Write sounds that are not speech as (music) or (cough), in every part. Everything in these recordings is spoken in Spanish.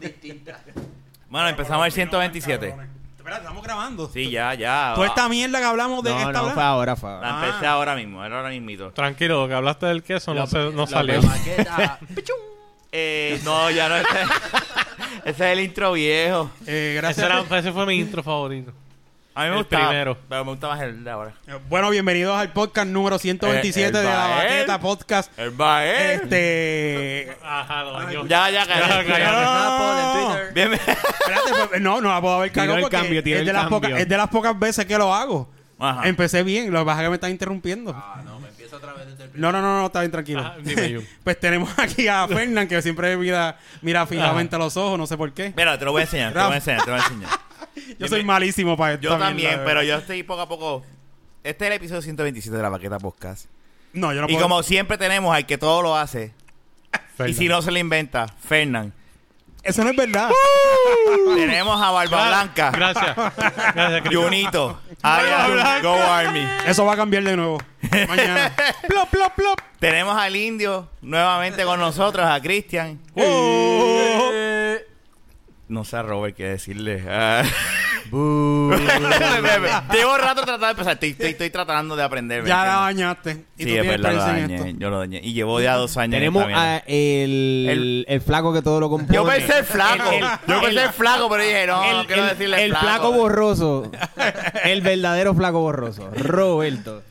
distinta. (laughs) Bueno, empezamos el 127. Espera, estamos grabando. Sí, ya, ya. Toda esta mierda que hablamos de No, esta no, hora- fue ahora, fue ahora. La empecé ahora mismo, era ahora mismito. Tranquilo, lo que hablaste del queso no, se, salió. (laughs) Eh, no, ya no. Ese, (laughs) ese es el intro viejo. Eh, Ese, gracias. era- ese fue mi intro favorito. A mí me El gusta. primero. Pero me gusta más el de ahora. Eh, Bueno, bienvenidos al podcast número 127 Eh, el de la. Baqueta Podcast. El Bael. Este. Ajá, lo dañó. Ya, ya, Twitter. Bien, Espérate, pues, no, no la puedo haber cagado el porque cambio, es, de el las cambio. pocas, es de las pocas veces que lo hago. Ajá. Empecé bien, lo que pasa es que me están interrumpiendo. Ah, no, me empiezo otra vez desde el No, no, no, no, está bien tranquilo. Ajá, dime, pues tenemos aquí a Fernán, que siempre mira, mira fijamente a los ojos, no sé por qué. Mira, te lo voy a enseñar, te lo voy a enseñar, te lo voy a enseñar. (laughs) Yo soy malísimo para esto. Yo también, pero yo estoy poco a poco. Este es el episodio 127 de la Baqueta Podcast. No, yo no Y puedo. como siempre tenemos al que todo lo hace. Y si no se le inventa, Fernán. Eso no es verdad. (laughs) Tenemos a Barba Blanca, Gracias. Gracias, Cristian. Junito, (laughs) Go Army. Eso va a cambiar de nuevo. Mañana. plop, plop, plop. Tenemos al indio nuevamente con nosotros, a Cristian. Oh. No sé a Robert qué decirle. Ah. (laughs) Llevo rato tratando de empezar. Estoy, estoy- estoy tratando de aprender. ¿me Ya la bañaste. Y Sí, tú es verdad, en dañé. Yo lo dañé. Y llevo ya dos años. en Tenemos a el, El- el, flaco que todo lo compone. Yo pensé el flaco. El- el- yo pensé el, el- flaco, pero dije, no, no el, quiero el- decirle el flaco. flaco borroso. el verdadero flaco borroso. Roberto.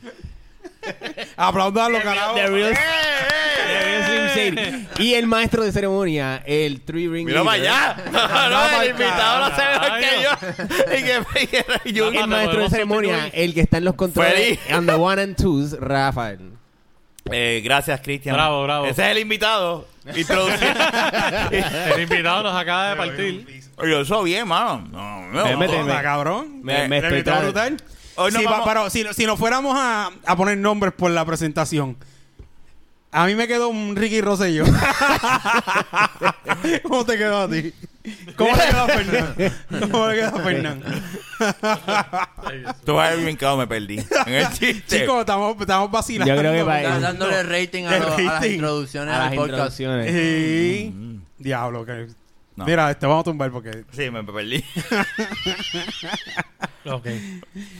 Aplaudanlo, carajo. The real, ¡Eh, the eh, real Slim eh! Shady. Y el maestro de ceremonia, el Three Ring. Mira para allá. No, no, el invitado no se ve mejor que yo. Y que, y que yo- El maestro de ceremonia, el que está en los controles. And the one and twos, Rafael. Eh, gracias, Cristian. Bravo, bravo. Ese es el invitado. Introducido. El invitado nos acaba de partir. Oye, eso bien, mano. No, no, Me no. cabrón. Me- me brutal. Hoy nos Sí, vamos- pa- pero si, si nos fuéramos a, a poner nombres por la presentación, a mí me quedó un Ricky Rosselló. (laughs) ¿Cómo te quedó a ti? ¿Cómo le quedó a Fernán? ¿Cómo le quedó a Fernán? Tú vas a ver bien me perdí. En el chiste. Chicos, estamos, estamos vacilando. Yo creo que para- Estás dándole rating a, lo- a las rating. introducciones A las podcast. introducciones. Sí. Mm. Diablo, que... No. Mira, este vamos a tumbar porque... Sí, me perdí. (laughs) Ok.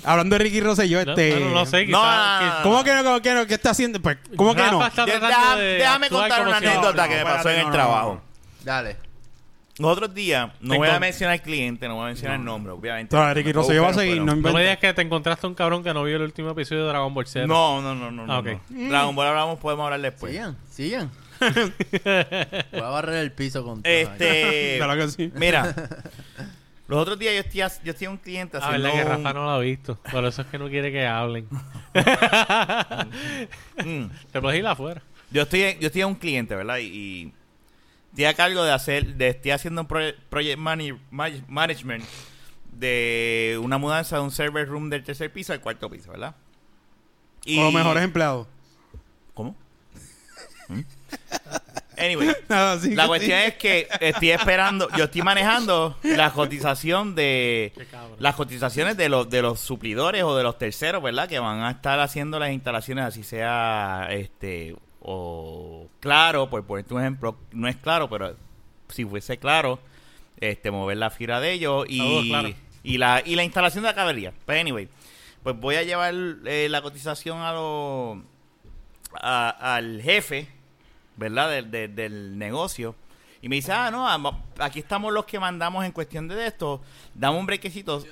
Hablando de Ricky Rosselló, No, este... no sé, No, no, no, no. ¿Cómo que no? ¿Cómo que no? ¿Qué está haciendo? Pues, ¿Cómo que no? Rafa está De- tratando deja- de déjame contar una anécdota no, que me pasó en no, el no, trabajo. no. Dale. Los otros días, no Te voy a mencionar al cliente, no voy a mencionar el nombre, obviamente. Todavía Ricky Rosselló va a seguir, no No me digas que te encontraste un cabrón que no vio el último episodio de Dragon Ball Z. No, no, no, no. no, Ah, no. Dragon Ball hablamos, podemos hablar después. Sigan, sigan. (laughs) Voy a barrer el piso con todo. Este. (laughs) Claro que sí. Mira, (laughs) los otros días yo estoy, yo estoy a un cliente La haciendo. verdad que Rafa no lo ha visto. Por eso es que no quiere que hablen. Mm. Te puedes ir afuera. Yo estoy, yo estoy a un cliente, ¿verdad? Y, y estoy a cargo de hacer, de, estoy haciendo un project mani- management de una mudanza de un server room del tercer piso al cuarto piso, ¿verdad? Y, Con los mejores empleados. ¿Cómo? ¿Mm? Anyway, (laughs) la cuestión sí. es que estoy esperando, yo estoy manejando la cotización de las cotizaciones de los de los suplidores o de los terceros, ¿verdad? Que van a estar haciendo las instalaciones así sea este o claro, por ponerte un ejemplo, no es claro, pero si fuese claro, este mover la fibra de ellos y Claro. y la y la instalación de la caballería. Pues anyway, pues voy a llevar eh, la cotización a los a- al jefe, ¿verdad? Del, del- del negocio. Y me dice, ah, no, aquí estamos los que mandamos en cuestión de esto. Dame un brequecito.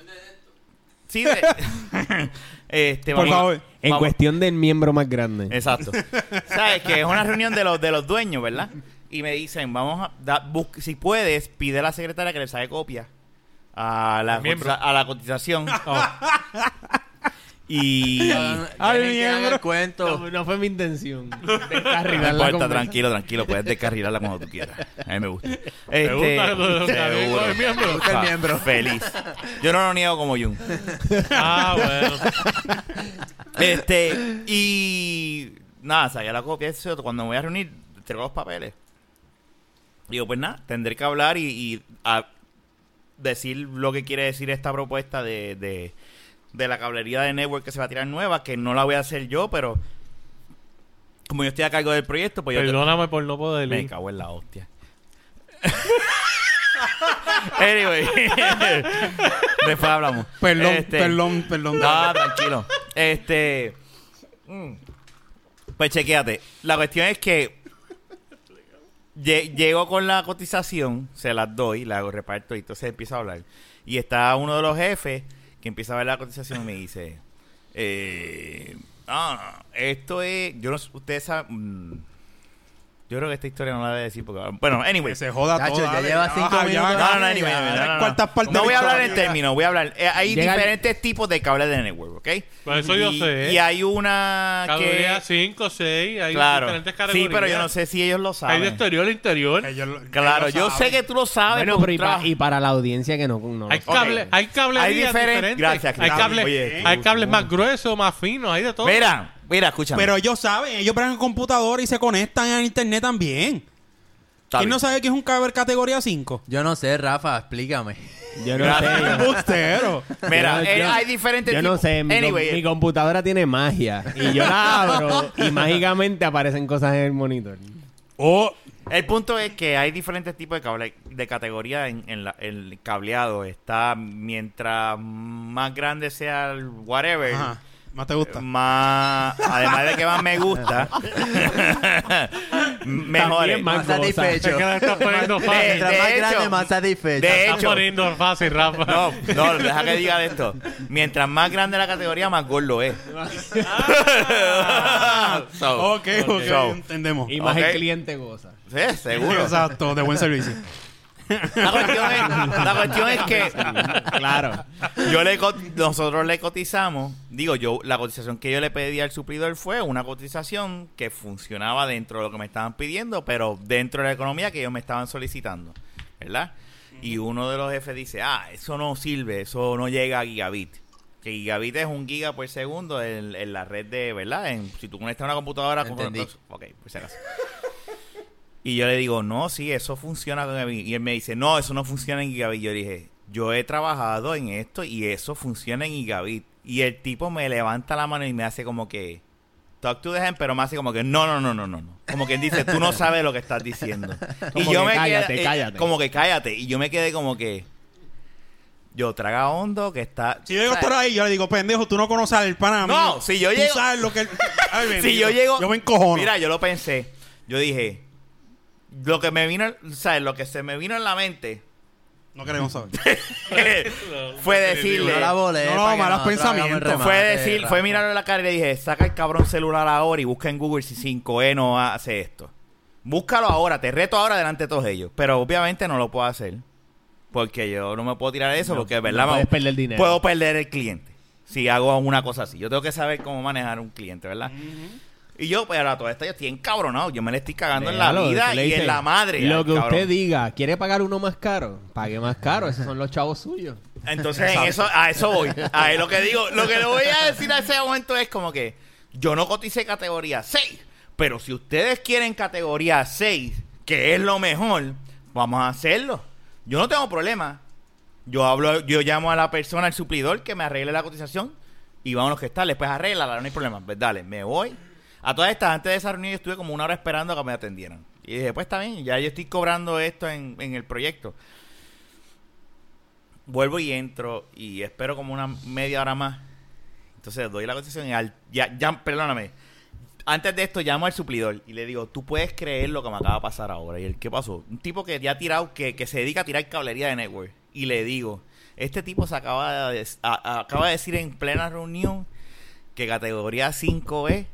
Sí, de- (laughs) este, Por vamos- favor. En vamos- cuestión del miembro más grande. Exacto. (laughs) ¿Sabes? Que es una reunión de los, de los dueños, ¿verdad? Y me dicen, vamos a... da- bus- si puedes, pide a la secretaria que le saque copia a la, cotiza- a la cotización. (laughs) Oh, Y... Hagan miembro. el cuento. No, no fue mi intención. (laughs) No Descarrilar la importa, conversa. tranquilo, tranquilo, puedes descarrilarla cuando tú quieras. A mí me gusta. Me Este, gusta lo- seguro. del miembro. Me gusta el miembro. Feliz. Yo no lo niego como Jun. (laughs) Ah, bueno. Este, y nada, saqué la copia. eso, Cuando me voy a reunir, traigo los papeles. Digo, pues nada, tendré que hablar y, y a decir lo que quiere decir esta propuesta de, de, de la cablería de network que se va a tirar nueva, que no la voy a hacer yo, pero como yo estoy a cargo del proyecto, pues yo... Perdóname por no poder Me ir. cago en la hostia. (laughs) anyway. (laughs) Después hablamos. Perdón, Este, perdón, perdón. No, tranquilo. Este. mm. Pues chequéate. La cuestión es que. lle- Llego con la cotización, se las doy, la hago reparto y entonces empiezo a hablar. Y está uno de los jefes que empieza a ver la cotización y me dice: eh, Ah, esto es. Yo no ustedes saben. Yo creo que esta historia no la debe decir porque. Bueno, anyway. Que se joda todo. ya dale. lleva cinco minutos. No, no, anyway, ya, no, no, no. ¿Cuántas partes No de voy a hablar en términos, voy a hablar. eh, hay Llega- diferentes tipos de cables de network, ¿ok? Pues eso yo y, sé. Y hay una que... 5, 6, hay Claro. diferentes categorías. Sí, pero yo no sé si ellos lo Hay de saben. exterior a interior. Ellos Claro, ellos yo saben. sé que tú lo sabes. Bueno, pero y, pa- para la audiencia que no, no Hay, Ok. cable, hay diferen- diferentes. Gracias, hay, cables, hay cables más gruesos, más finos, hay de todo. Mira, mira, escúchame. Pero ellos saben, ellos bregan computadora y se conectan a internet también. ¿Quién no sabe que es un cable categoría 5? Yo no sé, Rafa, explícame. Yo no sé. (laughs) Embustero. Mira, yo- eh, yo- hay diferentes Yo no tipos. sé, mi, com- Anyway, mi computadora tiene magia. Y yo la abro y (laughs) mágicamente aparecen cosas en el monitor. O El punto es que hay diferentes tipos de cable de categoría en, en la- el cableado. Está mientras más grande sea el whatever, Ajá, más te gusta. más además de que más me gusta, (laughs) mejor. También Más satisfecho. De-. Mientras de más hecho- grande, más satisfecho. de Estás hecho- poniendo fácil, Rafa. No, no, deja que diga esto. Mientras más grande la categoría, más gordo es. (laughs) So, ok, ok, So, entendemos. Y más Ok. el cliente goza. sí, seguro. Exacto, de buen servicio. La cuestión es, la cuestión es que Claro. yo le co- nosotros le cotizamos, digo yo, la cotización que yo le pedí al suplidor fue una cotización que funcionaba dentro de lo que me estaban pidiendo, pero dentro de la economía que ellos me estaban solicitando, ¿verdad? Y uno de los jefes dice, ah, eso no sirve, eso no llega a gigabit. Que gigabit es un giga por segundo en, en la red de, ¿verdad? En, si tú conectas una computadora con Entendí. Ok, pues acaso. Y yo le digo, no, sí, eso funciona con Gigabit. Y él me dice, no, eso no funciona en Gigabit. Yo dije, yo he trabajado en esto y eso funciona en Gigabit. Y el tipo me levanta la mano y me hace como que, talk to the hand, pero me hace como que, no, no, no, no, no. no. Como que él dice, tú no sabes lo que estás diciendo. (laughs) y Como yo que me cállate, quedé, eh, cállate. como que cállate. Y yo me quedé como que, yo traga hondo que está... Si yo llego por ahí, yo le digo, pendejo, tú no conoces al pana No, si yo Tú llego- sabes lo que... (laughs) Ay, si yo llego. Yo me encojono. Mira, yo lo pensé. Yo dije. Lo que me vino. ¿Sabes? Lo que se me vino en la mente. No queremos saber. (laughs) fue decirle. No la volé. No, no, malos el pensamientos. Fue decir, fue mirarlo en la cara y le dije, saca el cabrón celular ahora y busca en Google si 5E no hace esto. Búscalo ahora, te reto ahora delante de todos ellos. Pero obviamente no lo puedo hacer. Porque yo no me puedo tirar eso, porque de verdad no puedes me- perder dinero. puedo perder el cliente. Si hago una cosa así. Yo tengo que saber cómo manejar un cliente, ¿verdad? Y yo, pues ahora todo esto, yo estoy encabronado. Yo me le estoy cagando en la vida y en la madre. Lo que cabrón. usted diga, ¿quiere pagar uno más caro? Pague más caro, esos son los chavos suyos. Entonces, en eso, a eso voy. A lo que digo, lo que le voy a decir a ese momento es como que yo no coticé categoría 6, pero si ustedes quieren categoría 6, que es lo mejor, vamos a hacerlo. Yo no tengo problema. Yo hablo, yo llamo a la persona, al suplidor, que me arregle la cotización y vámonos que está, después arregla, no hay problema. Pues dale, me voy. A todas estas, antes de esa reunión, yo estuve como una hora esperando a que me atendieran. Y dije, pues está bien, ya yo estoy cobrando esto en, en el proyecto vuelvo y entro y espero como una media hora más. Entonces doy la cotización y al, ya, ya, perdóname. Antes de esto llamo al suplidor y le digo, tú puedes creer lo que me acaba de pasar ahora. ¿Y el qué pasó? Un tipo que ya ha tirado, que, que se dedica a tirar cablería de network. Y le digo, este tipo se acaba de, acaba de decir en plena reunión que categoría 5E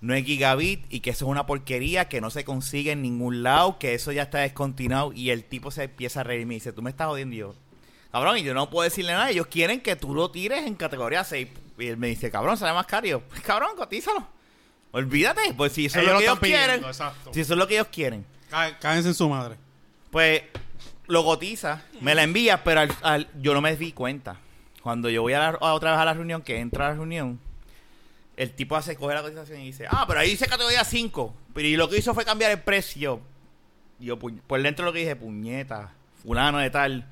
no es gigabit y que eso es una porquería que no se consigue en ningún lado, que eso ya está descontinuado y el tipo se empieza a reír y me dice, tú me estás jodiendo Y yo. Cabrón, y yo no puedo decirle nada, ellos quieren que tú lo tires en categoría 6. Y él me dice, cabrón, sale más caro. Y yo, pues cabrón, cotízalo. Olvídate, pues si eso es Ellos lo lo que ellos pidiendo, quieren. exacto. Si eso es lo que ellos quieren. Cá- Cáguense en su madre. Pues lo cotiza, me la envía, pero al- al- yo no me di cuenta. Cuando yo voy a, la- a otra vez a la reunión, que entra a la reunión, el tipo hace, coge la cotización y dice, ah, pero ahí dice categoría 5. Pero y lo que hizo fue cambiar el precio. Y yo, por dentro lo que dije, puñeta, fulano de tal,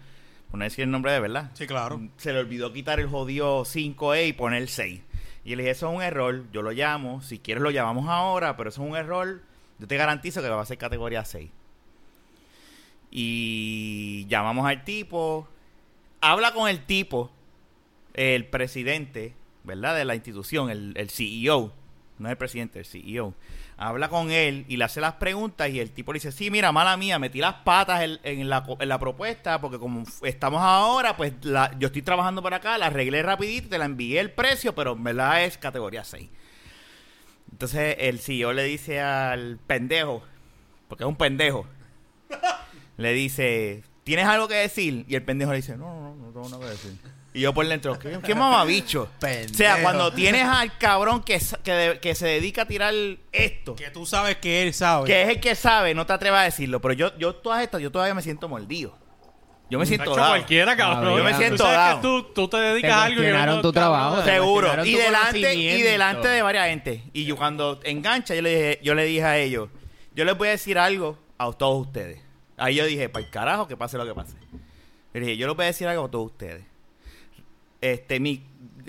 por no decir el nombre de verdad. Sí, claro. Se le olvidó quitar el jodido 5E y poner 6. Y le dije, eso es un error, yo lo llamo, si quieres lo llamamos ahora, pero eso es un error, yo te garantizo que va a ser categoría 6. Y llamamos al tipo. Habla con el tipo, el presidente, ¿verdad? De la institución, el, el CEO. No es el presidente, el CEO. Habla con él y le hace las preguntas y el tipo le dice, sí, mira, mala mía, metí las patas en, la, en la propuesta porque como estamos ahora, pues yo estoy trabajando por acá, la arreglé rapidito, te la envié el precio, pero en verdad es categoría 6. Entonces el CEO le dice al pendejo, porque es un pendejo, le dice, ¿tienes algo que decir? Y el pendejo le dice, no, no, no, no tengo nada que decir. Y yo por dentro, ¿qué, qué mamabicho? (laughs) O sea, Pendejo. cuando tienes al cabrón que, que, que se dedica a tirar esto, Que tú sabes que él sabe. que es el que sabe, no te atrevas a decirlo. Pero yo, yo todas estas, yo todavía me siento mordido. Yo me siento dado. cualquiera, cabrón. Yo me siento dado. que tú, tú te Te dedicas a algo y no, tu trabajo. Seguro. Y delante, y delante de varias gente. Y yo cuando engancha, yo le dije, yo le dije a ellos, yo les voy a decir algo a todos ustedes. Ahí yo dije, para el carajo, que pase lo que pase. Le dije, yo les voy a decir algo a todos ustedes. Este, mi,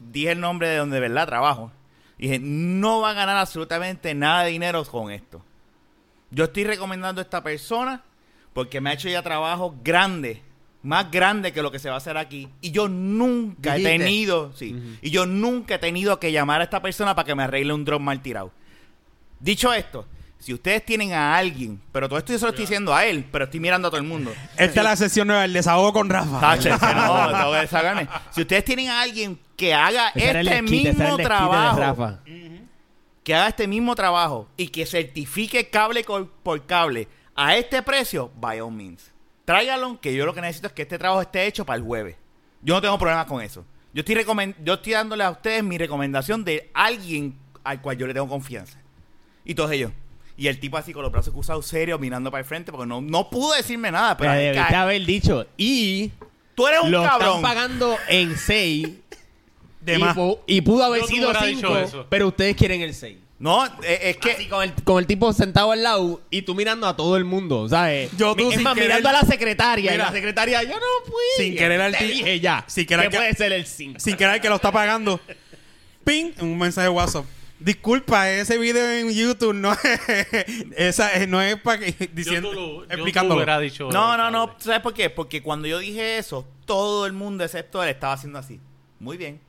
dije el nombre de donde de verdad trabajo. Dije, no va a ganar absolutamente nada de dinero con esto. Yo estoy recomendando a esta persona porque me ha hecho ya trabajo grande, más grande que lo que se va a hacer aquí. Y yo nunca he tenido, sí, y yo nunca he tenido que llamar a esta persona para que me arregle un drone mal tirado. Dicho esto, si ustedes tienen a alguien, pero todo esto yo se lo estoy diciendo a él, pero estoy mirando a todo el mundo. Esta es la sesión nueva, el desahogo con Rafa. Táchense, no, tengo que desahogarme. Si ustedes tienen a alguien que haga Ese era el este desquite, ese era mismo el desquite de trabajo, Rafa. que haga este mismo trabajo y que certifique cable por cable a este precio, by all means. Tráigalo, que yo lo que necesito es que este trabajo esté hecho para el jueves. Yo no tengo problemas con eso. Yo estoy, recomen- yo estoy dándole a ustedes mi recomendación de alguien al cual yo le tengo confianza. Y todos ellos. Y el tipo así con los brazos cruzados, serio, mirando para el frente, porque no, no pudo decirme nada. Pero Pero debiste ca- haber dicho. Y tú eres un lo cabrón. están pagando en 6. De y, más. pu- y pudo haber Yo te sido hubiera dicho 5, eso. pero ustedes quieren el 6. No, eh, es que... Así con el, con el tipo sentado al lado y tú mirando a todo el mundo, ¿sabes? Yo, tú, es sin más, querer- mirando a la secretaria y Mira. la secretaria, yo no fui. Sin querer al Te ti- dije ya. sin querer que que- puede ser el 5. Sin querer que lo está pagando. (laughs) Ping, un mensaje de WhatsApp. Disculpa, ese video en YouTube no es, (laughs) esa, eh, no es para que (laughs) diciendo, Yo tú lo- yo explicándolo. tú hubiera dicho No, no, no. ¿Sabes por qué? Porque cuando yo dije eso, todo el mundo, excepto él, estaba haciendo así. Muy bien.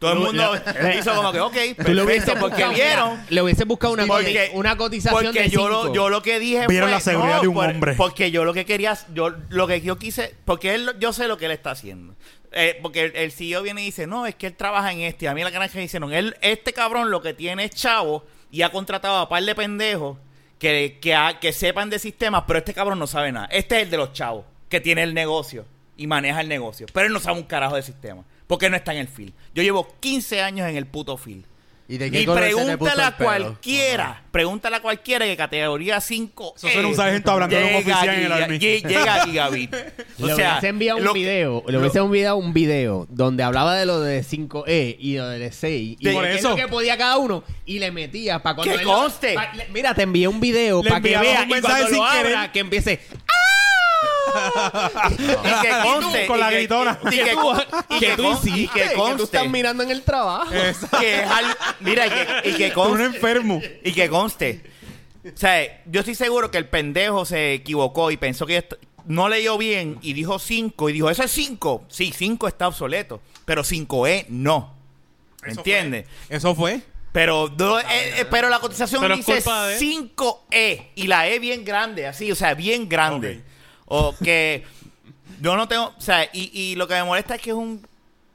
Todo el mundo (laughs) hizo como que, ok, hubieses perfecto, porque buscado- vieron. Le hubiese buscado una, Porque- coti- una cotización Porque de yo 5. lo, yo lo que dije Vieron fue, la seguridad no, de un por- hombre. Porque yo lo que quería, yo lo que yo quise, porque él, yo sé lo que él está haciendo. Eh, porque el, el CEO viene y dice, no, es que él trabaja en este. A mí la me hicieron, él, este cabrón lo que tiene es chavo y ha contratado a par de pendejos que, que, que sepan de sistemas, pero este cabrón no sabe nada. Este es el de los chavos, que tiene el negocio y maneja el negocio. Pero él no sabe un carajo de sistema, porque no está en el field. Yo llevo 15 años en el puto field. ¿Y de qué Y color se te puso pregúntale a el pelo? cualquiera, pregúntale a cualquiera que categoría 5 Eso suena un sargento hablando de un oficial en el army. Llega a (laughs) Gigabit. O le sea, hubiese enviado un lo- video, le hubiese enviado un video donde hablaba de lo de 5E y lo de 6 y De- de Por qué es eso. que podía cada uno y le metía para cuando Que él lo- conste. pa- le- mira, te envié un video Le para que enviamos veas un y mensaje cuando sin lo querer. abra que empiece (laughs) y que conste. con y la que- gritona. Y que, y que que tú y que que tú conste. estás mirando en el trabajo. que es al- mira, y que, y que Tú un conste. enfermo. Y que conste. O sea, yo estoy seguro que el pendejo se equivocó y pensó que no leyó bien y dijo 5 y dijo, ¿eso es 5? Sí, 5 está obsoleto, pero 5E no. Eso ¿Entiendes? Eso fue. Pero, no, eh, eh, pero la cotización Pero dice culpa de- 5E y la E bien grande, así, o sea, bien grande. O que yo no tengo, o sea, y, y lo que me molesta es que es un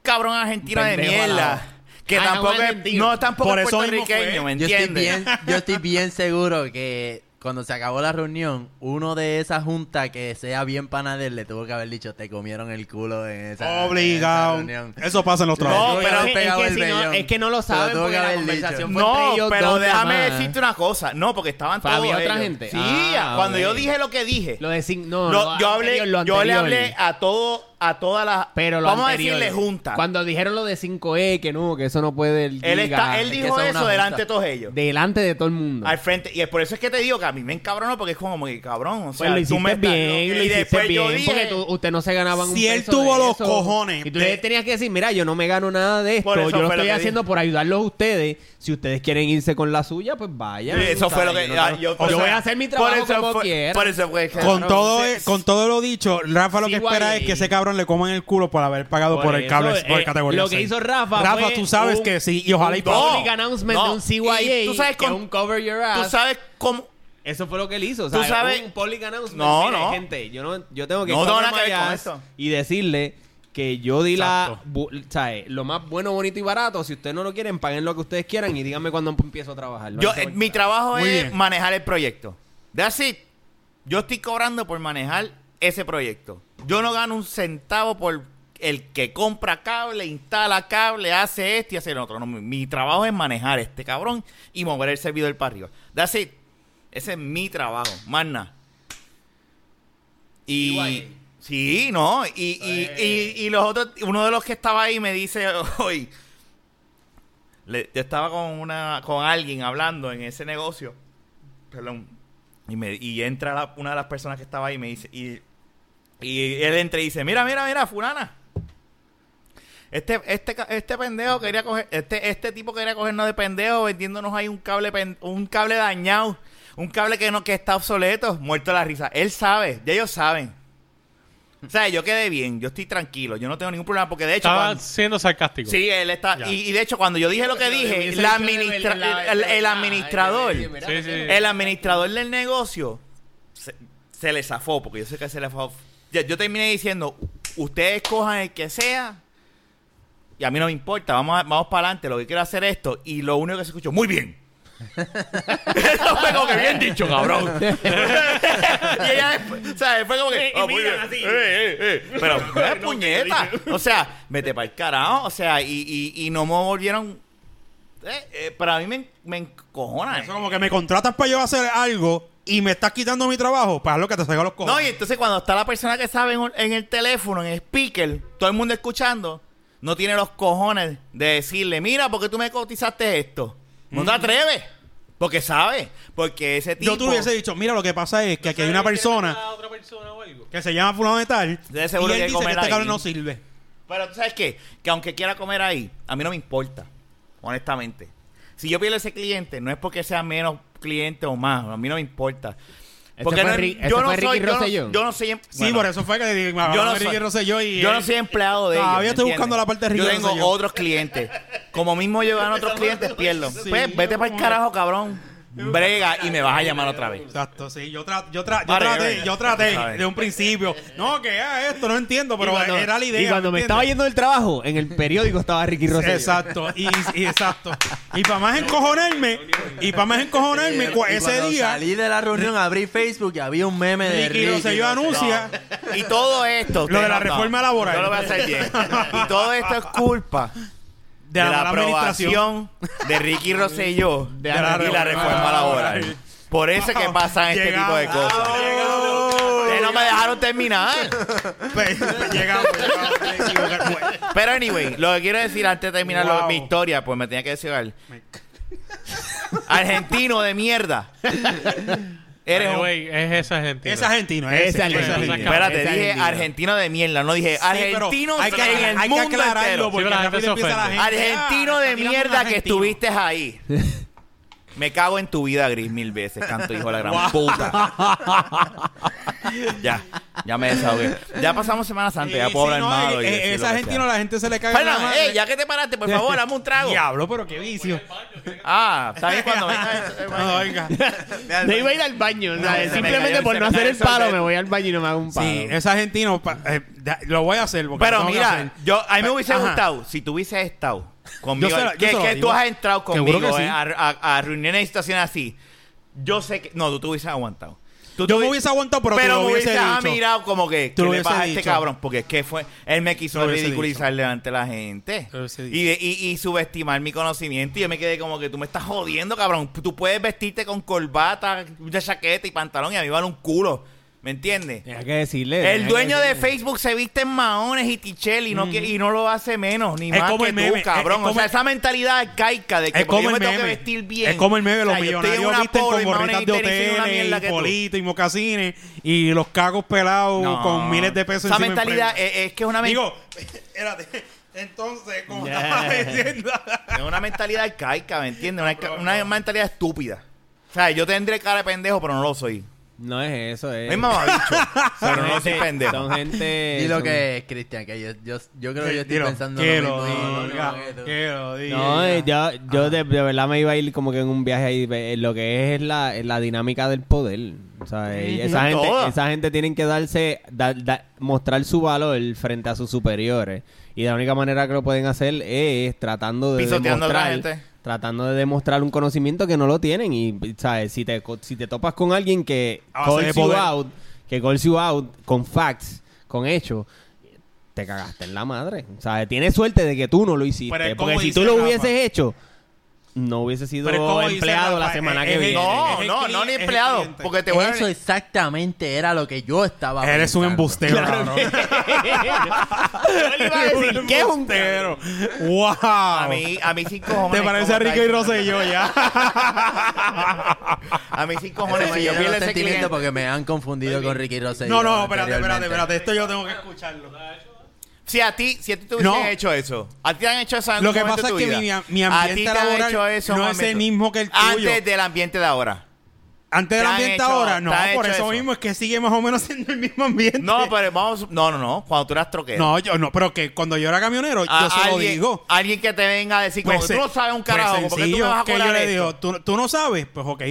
cabrón argentino de Pendejo alado. mierda. Que Ah, no, tampoco es, argentino. no, tampoco Por es eso mismo puertorriqueño, fue. ¿me Yo estoy, bien, yo estoy bien seguro que cuando se acabó la reunión, uno de esa junta que sea bien pana de él le tuvo que haber dicho, te comieron el culo en esa, en esa Obligado. reunión. Eso pasa en los trabajos. No, pero haber es, que, pegado el si no, es que no lo saben porque que la conversación dicho. fue entre No, ellos pero dos déjame decirte una cosa. No, porque estaban todos había otra ellos. gente. Sí, Ah, cuando yo dije lo que dije. Lo de no, lo- lo yo anterior, hablé, lo yo le hablé a todo, a todas las. Pero lo vamos anterior, a decirle juntas. Cuando dijeron lo de 5E, que no, que eso no puede el Él, está, él es que dijo eso es eso una delante junta. de todos ellos. delante de todo el mundo. Al frente. Y es por eso es que te digo que a mí me encabronó porque es como que cabrón. O sea, pues lo tú hiciste me estás- bien, y lo hiciste después yo bien, dije- porque tú- usted no se ganaban un Si él tuvo de los eso. cojones Y tú de- le tenías que decir, mira, yo no me gano nada de esto, yo lo lo estoy haciendo por ayudarlos a ustedes. Si ustedes quieren irse con la suya, pues vayan. Sí, eso fue lo que. Yo, sea, voy a hacer mi trabajo como quiera. Por eso fue que. Con todo, se- con todo lo dicho, Rafa lo que espera es que ese cabrón le coman el culo por haber pagado por, Por el eso, cable por eh, categoría lo que 6. hizo Rafa Rafa, fue tú sabes un- que sí, y ojalá y un public announcement no. de un CYA Y tú sabes que con- un cover your ass. Tú sabes cómo. Eso fue lo que él hizo. Tú ¿sabes? Un public announcement. No, no. gente, yo, no, yo tengo que No tengo nada que my ver con ass eso. y decirle que yo di Exacto. la... bu- ¿sabes? Lo más bueno, bonito y barato. Si ustedes no lo quieren, paguen lo que ustedes quieran y díganme cuándo empiezo a trabajar. Yo, eh, mi trabajo Muy es bien. manejar el proyecto. That's it. Yo estoy cobrando por manejar ese proyecto. Yo no gano un centavo por el que compra cable, instala cable, hace esto y hace lo otro. No, mi, mi trabajo es manejar este cabrón y mover el servidor para arriba. That's it. Ese es mi trabajo. Más nada. Y... Igual. Sí, no. Y, y, y, y los otros... Uno de los que estaba ahí me dice (laughs) hoy... Le- yo estaba con una con alguien hablando en ese negocio perdón y me y entra la- una de las personas que estaba ahí y me dice y, y él entra y dice mira mira mira fulana este este este pendejo quería coger este este tipo quería cogernos de pendejo vendiéndonos ahí un cable un cable dañado un cable que no que está obsoleto muerto la risa él sabe ya ellos saben o sea yo quedé bien yo estoy tranquilo yo no tengo ningún problema porque de hecho Estaba cuando- siendo sarcástico. Sí, él está. Y, y de hecho, cuando yo dije lo que dije, la administra- el, administrador, Sí, sí. el administrador del negocio se, se le zafó, porque yo sé que se le zafó. Yo, yo terminé diciendo, ustedes cojan el que sea, y a mí no me importa, vamos, a- vamos para adelante, lo que quiero hacer es esto, y lo único que se escuchó, muy bien. (laughs) Eso fue como que bien dicho, cabrón. (laughs) y ella después, o sea, fue como que. Eh, y "Ah, muy bien". así. Eh, eh, eh. Pero, (laughs) eh, puñeta. O sea, vete para el carajo. O sea, y, y, y no me volvieron. Eh, eh, pero a mí me, me encojona. Eso como que me contratas para yo hacer algo y me estás quitando mi trabajo para lo que te salga los cojones. No, y entonces cuando está la persona que sabe en, en el teléfono, en el speaker, todo el mundo escuchando, no tiene los cojones de decirle, mira, ¿por qué tú me cotizaste esto? No te atreves. Porque sabe. Porque ese tipo... yo te hubiese dicho, mira, lo que pasa es que aquí hay una persona ¿A otra persona o algo? que se llama fulano de tal De seguro y que él dice que comer este cable ahí. no sirve. Pero tú sabes qué? Que aunque quiera comer ahí, a mí no me importa. Honestamente. Si yo pierdo ese cliente, no es porque sea menos cliente o más. A mí no me importa. Porque no- yo no soy, Ricky yo no, yo no soy, Sí, bueno, por eso fue que dije, yo no, Ricky soy, Rosselló y yo él- no soy empleado de ellos. Todavía estoy ¿entiendes? buscando la parte de Yo Ricky tengo Rosselló. otros clientes. Como mismo yo gano otros clientes, pierdo. Sí, pues vete para el carajo, cabrón. Brega y me vas a llamar otra vez. Exacto, sí. Yo, tra yo, tra yo traté, yo traté de un principio. No, que esto, no entiendo, pero cuando, era la idea. y cuando me ¿entiendes? estaba yendo del trabajo, en el periódico estaba Ricky Rosselló. Exacto, y, y- exacto. Y para más encojonarme, y para más encojonarme, Y ese día, Salí de la reunión, abrí Facebook y había un meme de Ricky Ricky. Rosselló anuncia Y todo esto. Lo de la no- reforma laboral. Yo lo voy a hacer bien. Y todo esto es culpa de la, administración. aprobación de Ricky Rosselló De y la la reforma laboral. Por eso es que pasan este tipo de cosas. Ustedes no me dejaron terminar. Pues, pues, llegamos, Pero anyway, lo que quiero decir antes de terminar lo- mi historia, pues me tenía que decir. Argentino de mierda. Eres un... Es gente. Es argentino, ese, ese argentino. argentino. Espérate, dije argentino. argentino de mierda, no dije Sí, argentino hay que, en el hay que aclararlo entero. porque Sí, la gente se empieza la ofende. gente, Argentino ah, de mierda que argentino. estuviste ahí. (laughs) Me cago en tu vida, Gris, mil veces, canto hijo de la gran puta. (laughs) ya, ya me desahogué. Ya pasamos Semana Santa, ya puedo hablar no, malo. eh, eh, que argentino la gente se le cae madre. eh, ya que te paraste, por favor, dame un trago. Diablo, pero qué vicio. (laughs) Ah, está bien cuando venga. (laughs) No, iba a ir al baño. simplemente por no hacer el palo, me voy al baño y no me hago un palo. Sí, ese argentino, eh, lo voy a hacer. porque Pero mira, hacer. yo, a mí me hubiese Ajá. gustado si tú hubieses estado conmigo. Yo se se digo. tú has entrado Seguro conmigo que sí. eh, a, a- a reuniones y situaciones así. Yo sé que. No, tú te hubieses aguantado. Tú Yo me hubiese aguantado, pero, pero tú lo me hubiese hubieses dicho. mirado como que, Tú lo le pasa a este dicho. cabrón. Porque es que fue. Él me quiso Lo hubiese ridiculizar delante de la gente. Lo hubiese Y, de- y, y subestimar mi conocimiento. Y yo me quedé como que tú me estás jodiendo, cabrón. Tú puedes vestirte con corbata, una chaqueta y pantalón y a mí vale un culo. ¿Me entiendes? Tenía que decirle. El dueño de. Facebook se viste en maones y tichel y no, quiere- y no lo hace menos, ni Es más como que el tú, cabrón. es o sea, el- esa mentalidad arcaica de que Es porque como yo el me tengo que meme. vestir bien. Es como el meme, O los sea, yo estoy en millonarios una visten polo con maones gorritas y de tenis y una hoteles mierda y que tú. politos y mocasines y los cagos pelados No. con miles de pesos Esa encima en mentalidad premio. es, es que es una, men- Digo, (laughs) espérate, entonces, como Ya. estaba diciendo... (laughs) es una mentalidad arcaica, ¿me entiendes? Una, una mentalidad estúpida. O sea, yo tendré cara de pendejo, pero no lo soy. No es eso, es. Es mamabicho, (laughs) pero no soy pendejo. Son gente. Y lo son- que es, Cristian, que yo, yo, yo creo que yo estoy Dilo, pensando lo diga, que tú. lo diga. No, eh, yo, yo de, de verdad me iba a ir como que en un viaje ahí. eh, Lo que es la, la dinámica del poder. O sea, eh, esa, gente, Toda. esa gente tienen que darse, da- da- mostrar su valor frente a sus superiores. Y la única manera que lo pueden hacer es tratando de Pisoteando a otra demostrar, gente. Tratando de demostrar un conocimiento que no lo tienen. Y, ¿sabes? Si te, si te topas con alguien que calls you out, que calls you out con facts, con hechos, te cagaste en la madre. O sea, tienes suerte de que tú no lo hiciste. Porque si tú lo Rafa. hubieses hecho, no hubiese sido empleado la semana es- que es- viene. No, no, no ni empleado. Porque te voy a Eso exactamente era lo que yo estaba Eres un embustero, Claro. cabrón. Yo le iba a decir, ¿qué es un embustero? ¡Wow! A mí, a mí sin cojones. Te parece Rico y. Rosselló ya. A mí sin Eso cojones. Si yo los ese cliente. porque me han confundido con Ricky Rosselló. No, no, espérate, espérate, espérate. Esto yo tengo que escucharlo. Si a ti, si a ti te hubiesen No. hecho eso, a ti te han hecho eso en Lo algún que momento pasa de es tu que vida? mi- mi A ti ambiente te han laboral hecho eso en no un es el momento- mismo que el tuyo. Antes del ambiente de ahora. Antes del te han ambiente hecho- ahora, no, te han por hecho eso, eso. mismo es que sigue más o menos (laughs) siendo el mismo ambiente. No, pero vamos. No, no, no. Cuando tú eras troquero. No, yo no, pero que cuando yo era camionero, A- yo se lo alguien, digo. Alguien que te venga a decir, como Pues, tú no sabes un carajo, pues porque tú me vas a que yo cobrar le esto? digo, ¿tú, tú no sabes, pues ok.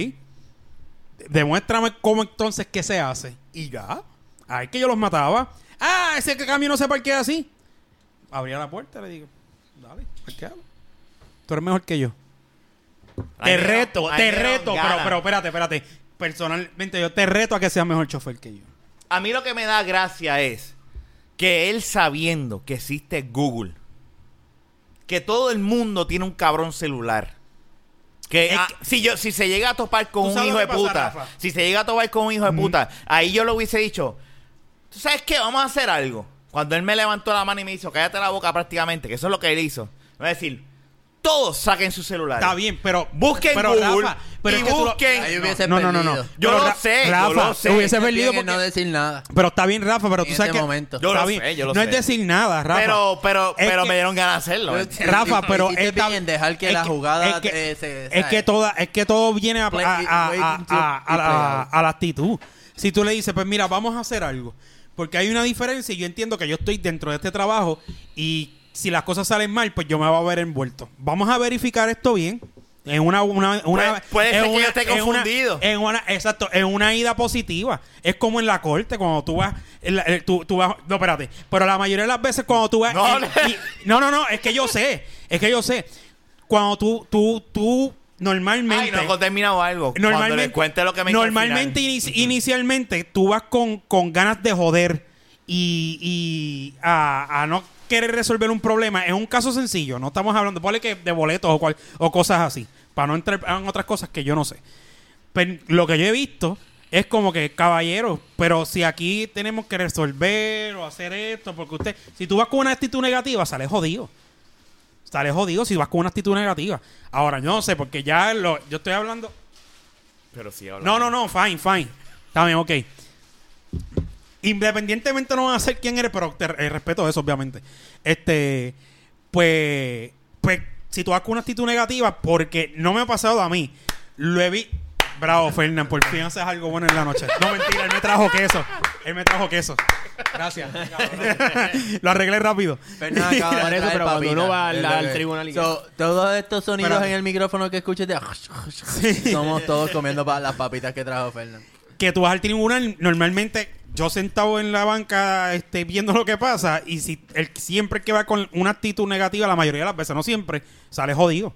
Demuéstrame cómo entonces qué se hace. Y ya. Ahí que yo los mataba. Ah, ese camión no se parquea así. Abría la puerta y le digo, dale, parquealo. Tú eres mejor que yo. Te reto, te reto. Pero, pero espérate, espérate. Personalmente yo te reto a que seas mejor chofer que yo. A mí lo que me da gracia es que él sabiendo que existe Google, que todo el mundo tiene un cabrón celular. Que ah, que- si yo si se llega a topar con ¿Tú un hijo lo de pasa, puta, Rafa? si se llega a topar con un hijo de puta, ahí yo le hubiese dicho, ¿tú sabes qué? Vamos a hacer algo. Cuando él me levantó la mano y me hizo, cállate la boca prácticamente, que eso es lo que él hizo. Me va a decir, todos saquen su celular. Está bien, pero. Busquen pero, Google Rafa, pero y es que tú lo- busquen. Ahí hubiese No, no, no, no. Yo Pero lo sé, yo Rafa, lo sé. hubiese perdido que porque. no decir nada. Pero está bien, Rafa, pero tú En sabes este que. momento. Yo lo bien. sé, yo lo no sé. es decir nada, Rafa. Pero, pero, Es pero que- me dieron ganas de hacerlo. ¿me entiendes? Rafa, pero está- bien dejar que es la jugada es que, eh, se- es que toda es que todo viene a, a la actitud. Si tú le dices, pues mira, vamos a hacer algo, porque hay una diferencia y yo entiendo que yo estoy dentro de este trabajo y si las cosas salen mal, pues yo me voy a ver envuelto. Vamos a verificar esto bien. En una, una, una Puede- puede en ser que una- yo esté en una- confundido. en exacto, en una ida positiva. Es como en la corte, cuando tú vas, la- eh, tú, tú vas, no, espérate, pero la mayoría de las veces cuando tú vas, No, en- no. y- no, no, no, es que yo sé, es que yo sé, cuando tú, tú, tú, normalmente, Ay, no terminado algo. Cuando normalmente, cuente lo que me normalmente inici- inicialmente tú vas con, con ganas de joder y, y a, a no querer resolver un problema. Es un caso sencillo, no estamos hablando, ponle que de boletos o, cual, o cosas así, para no entrar en otras cosas que yo no sé. Pero lo que yo he visto es como que, caballero, pero si aquí tenemos que resolver o hacer esto, porque usted, si tú vas con una actitud negativa, sale jodido. Sale jodido si vas con una actitud negativa. Ahora, yo no sé, porque ya lo, yo estoy hablando... Pero sí, habla. No, no, no, fine, fine. Está bien, ok. Independientemente no van a ser quién eres, pero te eh, respeto eso, obviamente. Este, pues, pues, si tú vas con una actitud negativa, porque no me ha pasado a mí, lo he visto. Bravo, Fernán, por fin haces algo bueno en la noche. No, mentira, él me trajo queso. Él me trajo queso. Gracias. (laughs) lo arreglé rápido. Fernando acaba de Por eso, traer pero cuando papita. uno va al- tribunal y- So, todos estos sonidos Espérate. en el micrófono que escuches de... Somos todos comiendo pa- las papitas que trajo Fernando. que tú vas al tribunal, normalmente yo sentado en la banca este, viendo lo que pasa, y si el siempre que va con una actitud negativa, la mayoría de las veces, no siempre, sale jodido.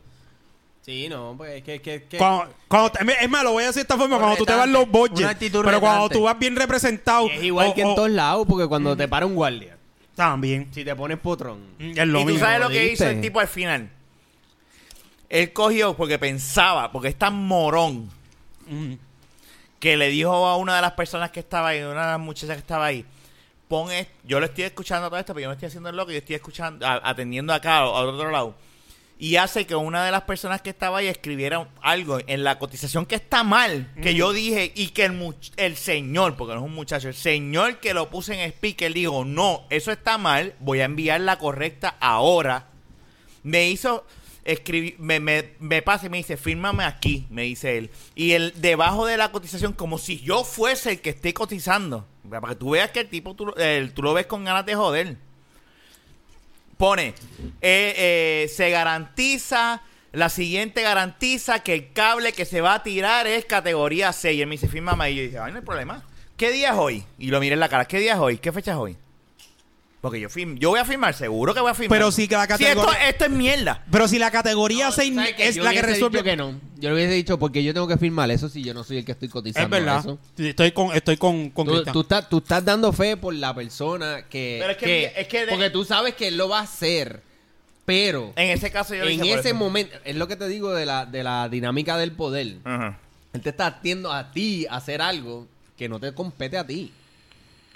Sí, no, pues es que... que, que- Cuando, cuando te- es más, lo voy a decir de esta forma, cuando tú te vas en los budgets, pero cuando tú vas bien representado, es igual o- que en o- todos lados, porque cuando te para un guardia, También. si te pones potrón... Es lo y tú mismo. sabes lo que hizo el tipo al final. Él cogió porque pensaba, porque es tan morón, Mm. que le dijo a una de las personas que estaba ahí, una de las muchachas que estaba ahí, pon yo lo estoy escuchando todo esto, pero yo no estoy haciendo el loco, yo estoy escuchando, a- atendiendo acá, al otro lado. Y hace que una de las personas que estaba ahí escribiera algo en la cotización que está mal, que yo dije, y que el, el señor, porque no es un muchacho, el señor que lo puse en speaker dijo, no, eso está mal, voy a enviar la correcta ahora. Me hizo escribir, me, me, me pasa y me dice, fírmame aquí, me dice él. Y el debajo de la cotización, como si yo fuese el que esté cotizando. Para que tú veas que el tipo, tú, el- tú lo ves con ganas de joder. Pone, eh, eh, se garantiza, la siguiente garantiza que el cable que se va a tirar es categoría 6. Y él me dice, ahí. Y yo dije, ay, no hay problema. ¿Qué día es hoy? Y lo miré en la cara, ¿qué día es hoy? ¿Qué fecha es hoy? Porque yo firmo, yo voy a firmar, seguro que voy a firmar. Pero que la Si categoría- esto, esto es mierda. Pero si la categoría 6 ¿Sabes qué? es la que resuelve. dicho que no. Yo le hubiese dicho porque yo tengo que firmar eso si yo no soy el que estoy cotizando Es verdad. eso. Estoy con, estoy con, con Tú, estás, tú estás dando fe por la persona que... Pero es que- es que de- porque tú sabes que él lo va a hacer, pero En ese caso yo lo en ese momento, es lo que te digo de la, de la dinámica del poder. Ajá. Él te está haciendo a ti hacer algo que no te compete a ti.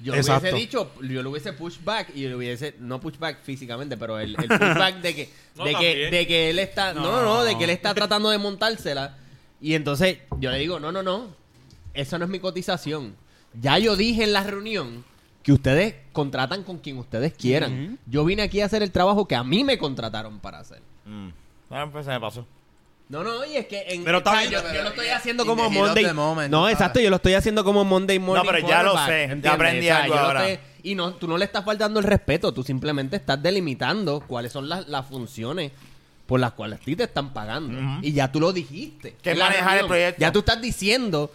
Yo Exacto. hubiese dicho, yo le hubiese pushback y le hubiese, no pushback físicamente, pero el, el (laughs) pushback de que, No, de, que, de que él está, no, no, no, de que él está tratando de montársela. Y entonces yo le digo, no, no, no, eso no es mi cotización. Ya yo dije en la reunión que ustedes contratan con quien ustedes quieran. Yo vine aquí a hacer el trabajo que a mí me contrataron para hacer. Mm. Ah, pues se me pasó. No, no, y es que en, Pero está bien, yo, pero yo lo estoy haciendo in como the heat of Monday. the moment, no, exacto, yo lo estoy haciendo como Monday morning. pero ya lo quarterback, sé, ya ¿entiendes? aprendí algo yo lo ahora. estoy- y no, tú no le estás faltando el respeto, tú simplemente estás delimitando cuáles son las, las funciones por las cuales a ti te están pagando. Y ya tú lo dijiste. Que en la manejar el proyecto. Ya tú estás diciendo,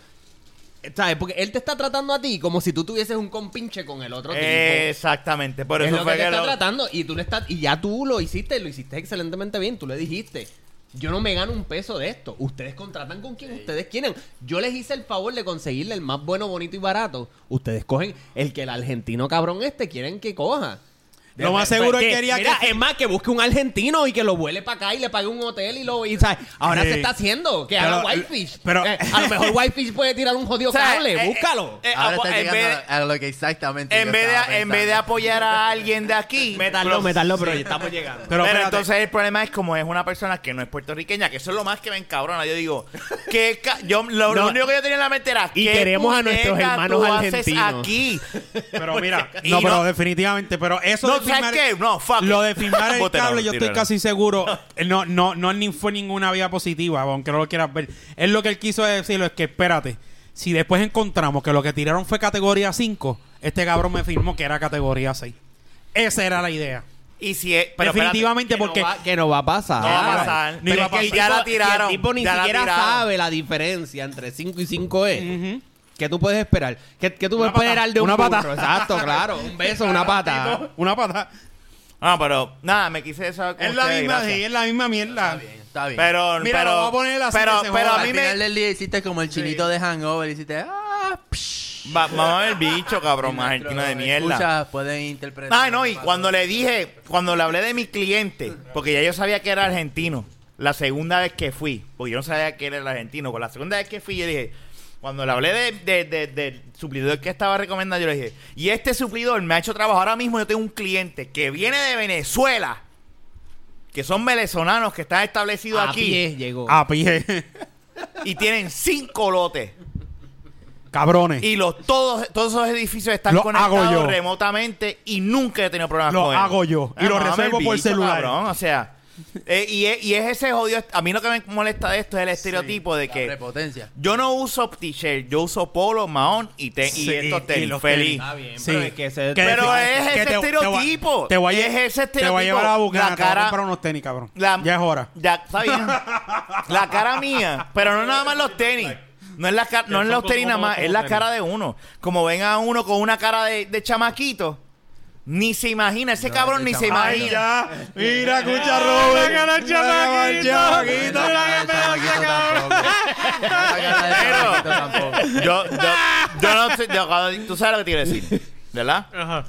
¿sabes? Porque él te está tratando a ti como si tú tuvieses un compinche con el otro tipo. Exactamente, por es eso lo fue que te que está lo... tratando y tú le estás y ya tú lo hiciste, lo hiciste excelentemente bien, tú le dijiste. Yo no me gano un peso de esto. Ustedes contratan con quien ustedes quieran. Yo les hice el favor de conseguirle el más bueno, bonito y barato. Ustedes cogen el que el argentino cabrón este quieren que coja. Lo más seguro Que- él quería mira, que- es más que busque un argentino y que lo vuele para acá y le pague un hotel y lo y, ¿sabes? ahora Sí. se está haciendo que Pero- haga Whitefish. pero- Eh, a lo mejor Whitefish puede tirar un jodido (laughs) O sea, cable, eh, búscalo. eh, Ahora está en, llegando vez de, a lo que exactamente en, vez de, en vez de apoyar a alguien de aquí... (laughs) Metallo, pero- metallo, pero estamos llegando. Pero, entonces el problema es como es una persona que no es puertorriqueña, que eso es lo más que me encabrona. Yo digo, que yo lo, No. único que yo tenía en la mente era Y ¿qué queremos a nuestros hermanos argentinos? aquí? Pero (laughs) mira, no, pero definitivamente, pero eso firmar, ¿sabes qué? No, fuck lo de firmar (laughs) el cable, yo estoy casi seguro, (laughs) eh, no, no, no ni fue ninguna vía positiva, aunque no lo quieras ver. Él lo que él quiso decirlo es que, espérate, si después encontramos que lo que tiraron fue categoría 5, este cabrón me firmó que era categoría 6. Esa era la idea. Y si es, pero espérate, definitivamente porque... no va, que no va a pasar. No va a pasar. Ni Pero es que. Ya la tiraron, el tipo ni siquiera sabe la diferencia entre 5 y 5 es. Ujú. ¿Qué tú puedes esperar? ¿Qué, qué tú Una puedes pata, esperar de un una pata. burro? Exacto, claro. Un beso, una pata. (laughs) Una pata. Ah, pero nada, me quise saber con Es la misma, sí, es la misma mierda. Está bien, está bien. Pero, Mira, pero, lo voy a poner así pero, que se pero joda. a Al mí final me... del día hiciste como el chinito de Hangover. Hiciste... Ah, psh. Va- vamos a ver el bicho, cabrón, más argentino de mierda. escuchas pueden interpretar. Ay, no, y cuando le dije, cuando le hablé de mi cliente, porque ya yo sabía que era argentino, la segunda vez que fui, porque yo no sabía que era el argentino, con la segunda vez que fui, yo dije, cuando le hablé de, de- de- del suplidor que estaba recomendando, yo le dije, y este suplidor me ha hecho trabajo, ahora mismo yo tengo un cliente que viene de Venezuela, que son venezolanos que están establecidos A aquí, pie llegó. A pie. (laughs) y tienen cinco lotes. Cabrones. Y los, todos, todos esos edificios están Lo hago conectados yo. remotamente y nunca he tenido problemas Lo con él. hago yo. Y lo mame reservo el por bicho, celular. cabrón, o sea, eh, y, es, y es ese jodido. A mí lo que me molesta de esto es el estereotipo de La que prepotencia. yo no uso t-shirt, yo uso polo, mahón y, te, Sí, y estos y tenis. los feliz. tenis. Está bien, Sí. pero es que ese... Pero es ese te- estereotipo. Te voy a, Es ese Te voy a llevar a estereotipo. Bucana, La te voy a cara- comprar unos tenis, cabrón. La- ya es hora. Ya, está bien. (laughs) la cara mía. Pero no nada más los tenis. No es, la no es los tenis nada más, es la tenis. cara de uno. Como ven a uno con una cara de, de chamaquito, ni se imagina. Ese No, cabrón ni se imagina. ya. Mira, escucha, Robert. Mira, chamaquito. Pero-. Yo, yo, yo no sé, yo- tú sabes lo que te quiero decir, ¿verdad? Ajá.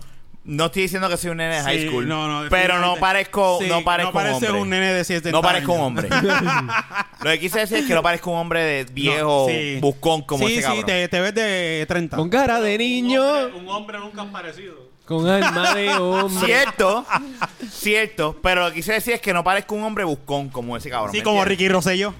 No estoy diciendo que soy un nene de high Sí, school. no, no, pero no definitivamente. parezco, Sí, no parezco no pareces un hombre. un nene de 70 No parezco un hombre. Lo que quise decir es que no parezco un hombre de viejo No, sí. buscón como sí, ese sí, cabrón. te, te ves de 30. Con cara de niño, Un hombre nunca ha parecido. Con alma de hombre. Cierto, cierto, pero lo que quise decir es que no parezco un hombre buscón como ese cabrón. Sí, ¿me como entiendes? Ricky Rosselló.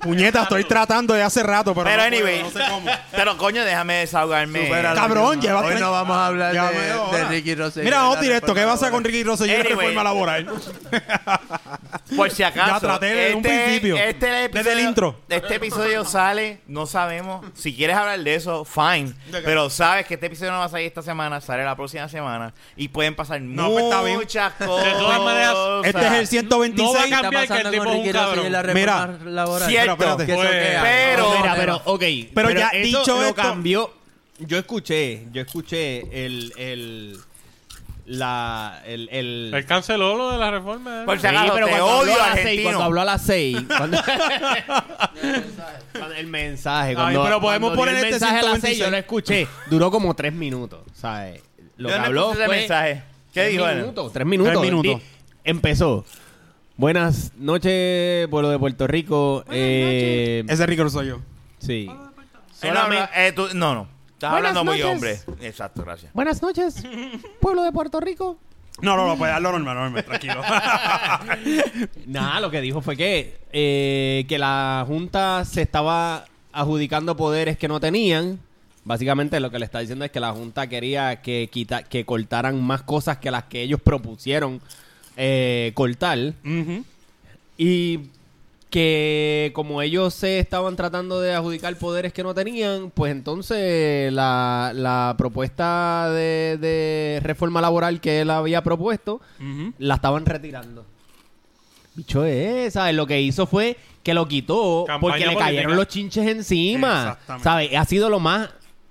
Puñeta, estoy tratando de hace rato, pero, Pero no anyway, puedo, no sé cómo. pero coño, déjame desahogarme. Supéralo. Cabrón, lleva Hoy no vamos a hablar Ya de. Ricky Rosselló. Mira, vamos directo. ¿Qué pasa con. Ricky Rosselló y Anyway. reforma laboral? (laughs) Por si acaso. Ya traté desde un principio. Este Desde el intro. Este episodio sale, no sabemos. Si quieres hablar de eso, fine. Pero sabes que este episodio no va a salir esta semana, sale la próxima semana. Y pueden pasar No, pues está bien. muchas cosas. De todas maneras, Este es el 126. No va a ¿Qué está cambiar que el pasando tipo con es un Ricky Rosselló y la cabrón. Pero espérate. ¿Qué eso Pues, pero- Mira, ok. Pero ya eso dicho lo esto- cambió. Yo escuché, yo escuché el, el, la, el, el, Él canceló lo de la reforma. ¿eh? Por si Sí, acaso, pero te cuando habló odio, a las seis, argentino. cuando habló a las 6, cuando... Cuando (laughs) el mensaje, cuando, pero podemos cuando dio poner el este mensaje a las 126. 6, yo lo escuché, duró como 3 minutos, ¿sabes? Lo ¿De que habló fue mensaje? ¿Qué tres dijo él? minutos, tres minutos. Tres minutos. Di- Empezó. Buenas noches, pueblo de Puerto Rico. eh, Ese es Ricky Rosselló. Sí. Él no, habla- eh, tú- no, no. Estás Buenas hablando muy noches. hombre. Exacto, gracias. Buenas noches, (laughs) pueblo de Puerto Rico. No, no, no, pues hazlo normal, normal, tranquilo. (laughs) Nada, lo que dijo fue que, eh, que la Junta se estaba adjudicando poderes que no tenían. Básicamente lo que le está diciendo es que la Junta quería que, quita, que cortaran más cosas que las que ellos propusieron eh, cortar. Y que como ellos se estaban tratando de adjudicar poderes que no tenían, pues entonces la, la propuesta de, de reforma laboral que él había propuesto, la estaban retirando. Bicho esa, lo que hizo fue que lo quitó Campaña porque le política. cayeron los chinches encima. ¿Sabes? Ha sido lo más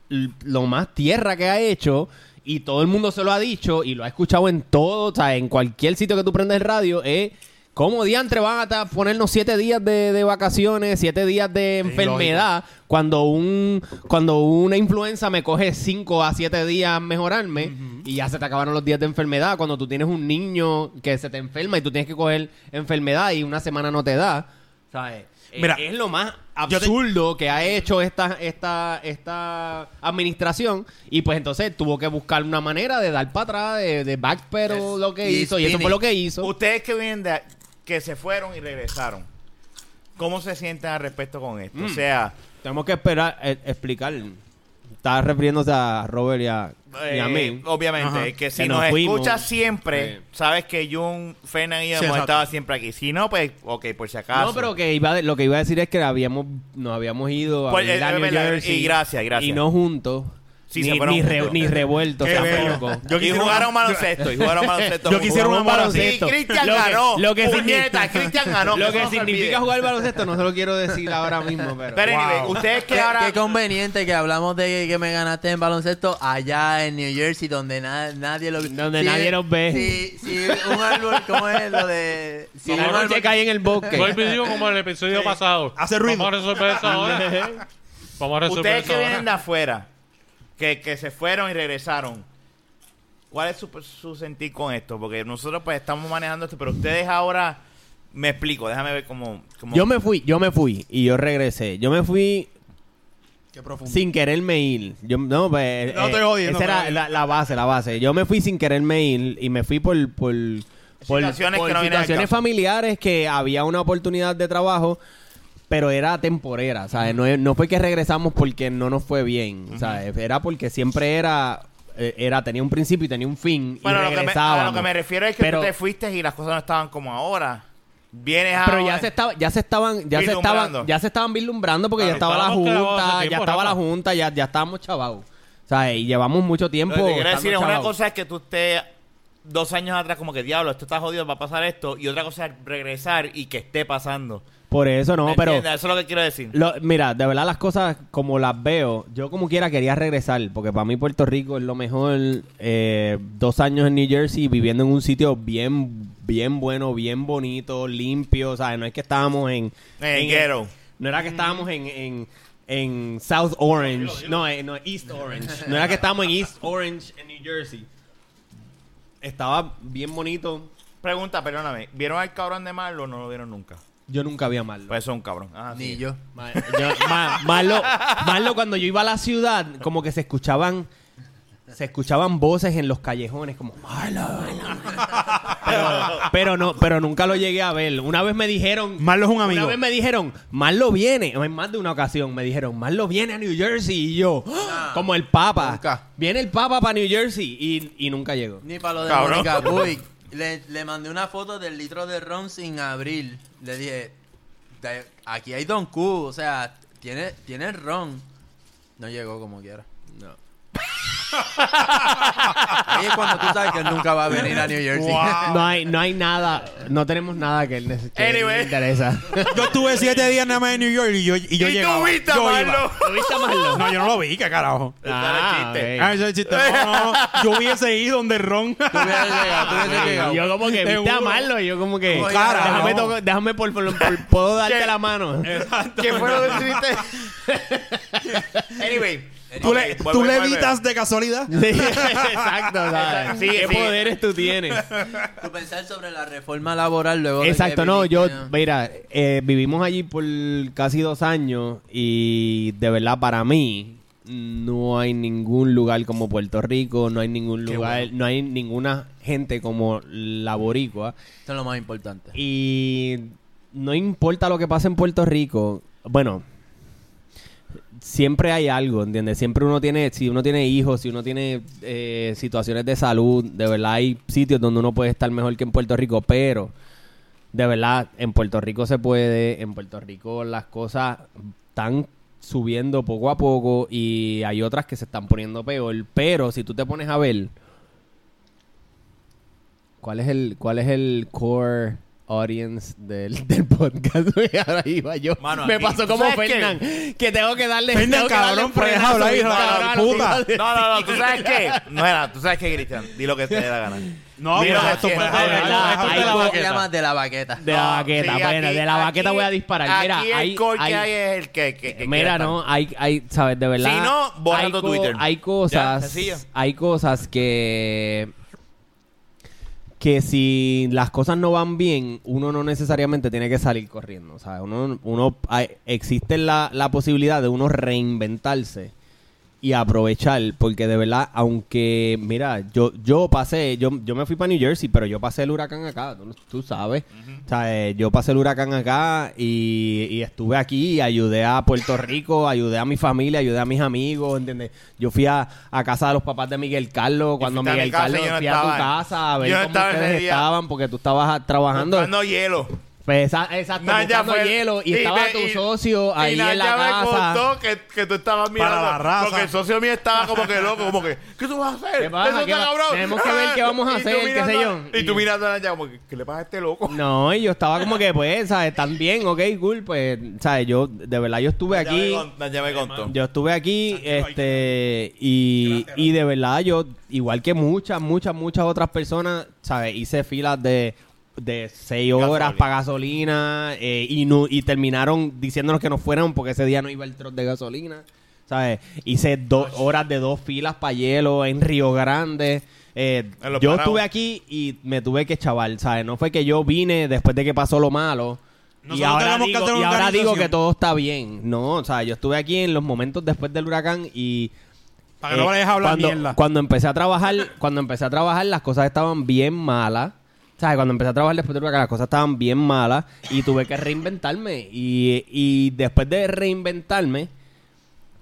lo más tierra que ha hecho y todo el mundo se lo ha dicho y lo ha escuchado en todo, o sea, en cualquier sitio que tú prendas el radio, es ¿Cómo diantre van a ponernos siete días de, de vacaciones, siete días de enfermedad, cuando un cuando una influenza me coge cinco a siete días mejorarme y ya se te acabaron los días de enfermedad? Cuando tú tienes un niño que se te enferma y tú tienes que coger enfermedad y una semana no te da, ¿sabes? Eh, Mira, es lo más te- absurdo que ha hecho esta, esta, esta administración y pues entonces tuvo que buscar una manera de dar para atrás, de, de backpedal Yes. lo que Y hizo y eso fue lo que hizo. Ustedes que vienen de que se fueron y regresaron, ¿cómo se sienten al respecto con esto? Mm. O sea, Tenemos que esperar, eh, explicar. Está refiriéndose a Robert y a, y a eh, mí. obviamente, Ajá. que si Que nos, nos fuimos. escuchas siempre, Sí. sabes que Jun, Fernan y yo Sí, hemos exacto. estado siempre aquí. Si no, pues, ok, por si acaso. No, pero que iba a- lo que iba a decir es que habíamos, nos habíamos ido a, Pues, eh, a es New verdad, Jersey y gracias, gracias. Y no juntos. Sí, ni, se fueron ni, re- ni revueltos Qué bello. Yo y quisiera jugaron baloncesto, y jugaron (laughs) baloncesto. Yo quisiera una bola Sí, baloncesto. Cristian Lo que- ganó. lo que Puñeta, significa- Cristian ganó. (laughs) Lo eso que no se significa olvide. jugar baloncesto no se lo quiero decir ahora mismo, pero... Pero anyway, Wow. ustedes que Qué, ahora... qué conveniente que hablamos de que me ganaste en baloncesto allá en New Jersey, donde na- nadie lo Donde nadie nos ve. Si, si un árbol, ¿cómo es lo de...? Si un noche árbol- cae en el bosque. Vuelvo y digo como en el episodio pasado. Hace ruido. Vamos a resolver eso ahora. (laughs) Vamos a resolver Ustedes eso que vienen de afuera, que, que se fueron y regresaron, ¿cuál es su, su sentir con esto? Porque nosotros pues estamos manejando esto, pero ustedes ahora... Me explico, déjame ver cómo... cómo- Yo me fui, yo me fui y yo regresé. Yo me fui Qué profundo. sin quererme ir. Yo, no, pues, No estoy jodiendo, Esa era la, la base, la base. Yo me fui sin quererme ir y me fui por... por por Situaciones por que no situaciones familiares que había una oportunidad de trabajo pero era temporera, ¿sabes? No, no fue que regresamos porque no nos fue bien, ¿sabes? Era porque siempre era, eh, era tenía un principio y tenía un fin Bueno, y lo que, me, a regresábamos. lo que me refiero es que Pero- tú te fuiste y las cosas no estaban como ahora. Vienes a... Pero ya se estaba, ya se estaban, ya se estaban, ya se estaban vislumbrando porque Claro, ya estaba la junta, ya estaba la junta, ya, ya estábamos chavados. ¿Sabes? Y llevamos mucho tiempo. Lo que quiero decir es una cosa es que tú estés dos años atrás como que diablo, esto está jodido, va a pasar esto. Y otra cosa es regresar y que esté pasando. Por eso no, ¿Me pero? Eso es lo que quiero decir. Lo- mira, de verdad las cosas como las veo, yo como quiera quería regresar, porque para mí Puerto Rico es lo mejor. eh, dos años en New Jersey viviendo en un sitio bien, bien bueno, bien bonito, limpio, ¿sabes? No es que estábamos en... En en- ghetto. no era que estábamos en, en, en South Orange. No, eh, no, East Orange. No era que estábamos en East Orange, en New Jersey. Estaba bien bonito. Pregunta, perdóname. ¿Vieron al cabrón de Marlo o no lo vieron nunca? Yo nunca vi a Marlo. Pues eso es un cabrón. Ah, Ni sí. yo. Ma- yo- ma- Marlo, Marlo, cuando yo iba a la ciudad, como que se escuchaban se escuchaban voces en los callejones como Marlo. Pero, pero no, pero nunca lo llegué a ver. Una vez me dijeron, Marlo es un amigo. una vez me dijeron, Marlo viene, o en más de una ocasión me dijeron, Marlo viene a New Jersey y yo, ¡Ah! como el Papa. Nunca. Viene el Papa para New Jersey y, y nunca llegó. Ni para lo de Cabrón. Mónica Puig. (laughs) Le, le mandé una foto del litro de ron sin abrir. Le dije, "De- aquí hay Don Q, o sea, tiene, tiene ron. No llegó como quiera. No. Ahí es cuando tú sabes que él nunca va a venir a New Jersey. No hay, no hay nada, no tenemos nada que él neces- que Anyway. le interesa. (laughs) Yo estuve siete días nada más en New York y yo, y yo ¿Y tú viste a Yo Marlo? iba. ¿Lo viste a Marlo? No, yo no lo vi, ¿qué carajo? Ah, ok. Ah, ese chiste. (laughs) No, no, no. Yo hubiese ido donde Ron. Tú hubieses llegado, tú hubieses llegado. Yo como que viste a. Marlo, yo como que Oye, Cara, déjame, no. toco- déjame por, por- por- puedo darte ¿Qué? la mano. ¿Qué fue lo que hiciste? (laughs) anyway. ¿Tú, le, vuelve, ¿tú vuelve. levitas de casualidad? (laughs) Sí, exacto, ¿sabes? Sí, ¿Qué sí. poderes tú tienes? (laughs) Tú pensar sobre la reforma laboral luego de Exacto, que no, yo, mira, eh, vivimos allí por casi dos años y de verdad para mí no hay ningún lugar como Puerto Rico, no hay ningún lugar, bueno. no hay ninguna gente como la boricua Esto es lo más importante. y no importa lo que pase en Puerto Rico, bueno, siempre hay algo, ¿entiendes? Siempre uno tiene, si uno tiene hijos, si uno tiene eh, situaciones de salud, de verdad hay sitios donde uno puede estar mejor que en Puerto Rico, pero de verdad en Puerto Rico se puede, en Puerto Rico las cosas están subiendo poco a poco y hay otras que se están poniendo peor, pero si tú te pones a ver ¿Cuál es el, cuál es el core audience del, (laughs) del podcast? Ahora iba yo. Mano, Me aquí- pasó ¿tú como sabes? Fernán, que tengo que darle... Fernan, tengo que darle cabrón, deja frenazo, hablar, hija de la puta. No, no, no, ¿tú sabes qué? No era, ¿tú sabes qué, Cristian? Di lo que te dé la gana. No, Mira, pero esto aquí- puede de verdad, esto Esto hablar. se llama de la baqueta. De la baqueta, sí, bueno, aquí- de la baqueta aquí- voy a disparar. Mira, aquí hay, el core hay- que hay es el que... que, que Mira, no, hay, hay, sabes, de verdad. Si no, borra hay tu Twitter. Hay Ya, cosas, sencillo. hay cosas que que si las cosas no van bien, uno no necesariamente tiene que salir corriendo. O sea, uno, uno existe la, la posibilidad de uno reinventarse y aprovechar, porque de verdad, aunque, mira, yo yo pasé, yo, yo me fui para New Jersey, pero yo pasé el huracán acá, tú, tú sabes. O sea, eh, yo pasé el huracán acá y, y estuve aquí, ayudé a Puerto Rico, ayudé a mi familia, ayudé a mis amigos, ¿entiendes? Yo fui a, a casa de los papás de Miguel Carlos, cuando Miguel Carlos no fui a tu casa a ver cómo ustedes estaban, porque tú estabas trabajando. Buscando hielo. Pues esa- exacto, Naya fue- hielo y, y estaba me- tu y- socio y ahí en la Naya me casa. contó que, que tú estabas mirando. la raza. Porque el socio mío estaba como que loco, como que, ¿qué tú vas a hacer? ¿Qué pasa? Eso ¿Qué está va- cabrón. tenemos que ver qué vamos a (laughs) Y hacer, qué sé yo. Y tú Y- mirando a Naya como que, ¿qué le pasa a este loco? (laughs) No, y yo estaba como que, pues, ¿sabes? Están bien, ok, cool, pues, ¿sabes? Yo, de verdad, yo estuve Naya me aquí. con- Naya me contó. Yo estuve aquí, este, y, y de verdad yo, igual que muchas, muchas, muchas otras personas, ¿sabes? Hice filas de, de seis horas para gasolina eh, y, no, y terminaron diciéndonos que nos fueran porque ese día no iba el troz de gasolina, ¿sabes? Hice dos horas de dos filas para hielo en Río Grande. Eh, yo parados. estuve aquí y me tuve que chaval, ¿sabes? No fue que yo vine después de que pasó lo malo. y Nosotros ahora, que y ahora digo que todo está bien. No, o sea, yo estuve aquí en los momentos después del huracán y Para que no eh, vayas a hablar cuando, mierda. cuando empecé a trabajar, cuando empecé a trabajar las cosas estaban bien malas. ¿Sabes? Cuando empecé a trabajar después del huracán las cosas estaban bien malas y tuve que reinventarme y, y después de reinventarme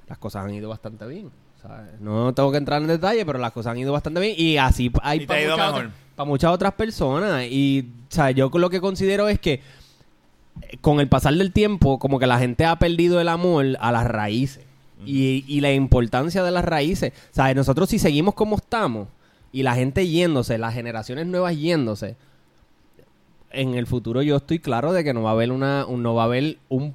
las cosas han ido bastante bien. ¿sabes? No tengo que entrar en detalle, pero las cosas han ido bastante bien y así hay muchas, para muchas otras personas y ¿sabes? yo lo que considero es que eh, con el pasar del tiempo, como que la gente ha perdido el amor a las raíces y, y la importancia de las raíces. ¿Sabes? Nosotros si seguimos como estamos y la gente yéndose, las generaciones nuevas yéndose, en el futuro yo estoy claro de que no va a haber una, un- no va a haber un,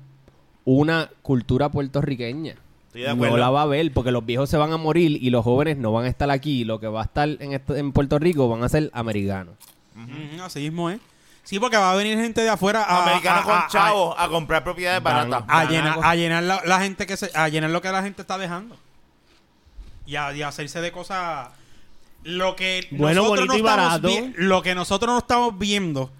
una cultura puertorriqueña. Estoy de No la va a haber porque los viejos se van a morir y los jóvenes no van a estar aquí. Lo que va a estar en, este- en Puerto Rico van a ser americanos. Así mismo es. Sí, porque va a venir gente de afuera a, Americanos a- con a- chavos a, comprar propiedades Van- baratas. a llenar, a llenar la, la gente que se, a llenar lo que la gente está dejando y a, y a hacerse de cosas lo que Bueno, nosotros y no barato. lo que nosotros no estamos viendo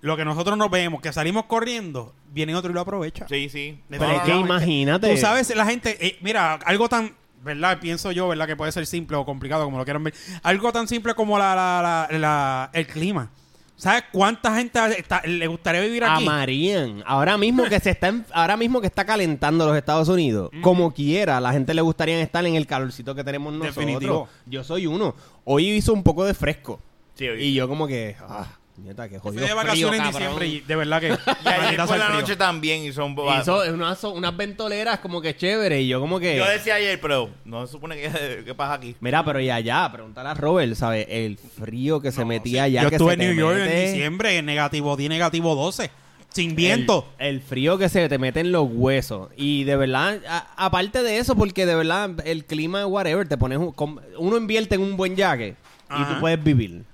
lo que nosotros nos vemos que salimos corriendo viene otro y lo aprovecha Sí, sí. Pero es que imagínate. tú sabes la gente eh, mira algo tan verdad pienso yo verdad que puede ser simple o complicado como lo quieran ver algo tan simple como la, la- la- la- el clima sabes cuánta gente está- le gustaría vivir aquí Amarían. Ahora mismo que se está en- ahora mismo que está calentando los Estados Unidos, como quiera, la gente le gustaría estar en el calorcito que tenemos nosotros. Definitivo. Yo soy uno. Hoy hizo un poco de fresco. Sí, oye. Y yo como que, ah, nieta, que Fui jodido de vacaciones frío, en diciembre y de verdad que (laughs) Y ayer por la noche también hizo un Hizo unas, unas ventoleras como que chévere y yo como que Yo decía ayer, pero no se supone que (laughs) ¿qué pasa aquí. Mira, pero y allá, pregúntale a Robert, ¿sabes? El frío que se metía allá Yo que estuve se en New York mete, en diciembre, en negativo 10, negativo 12, sin viento. El, el frío que se te mete en los huesos. Y de verdad, a- aparte de eso, porque de verdad el clima, whatever, te pones. un- uno invierte en un buen jacket y tú puedes vivir.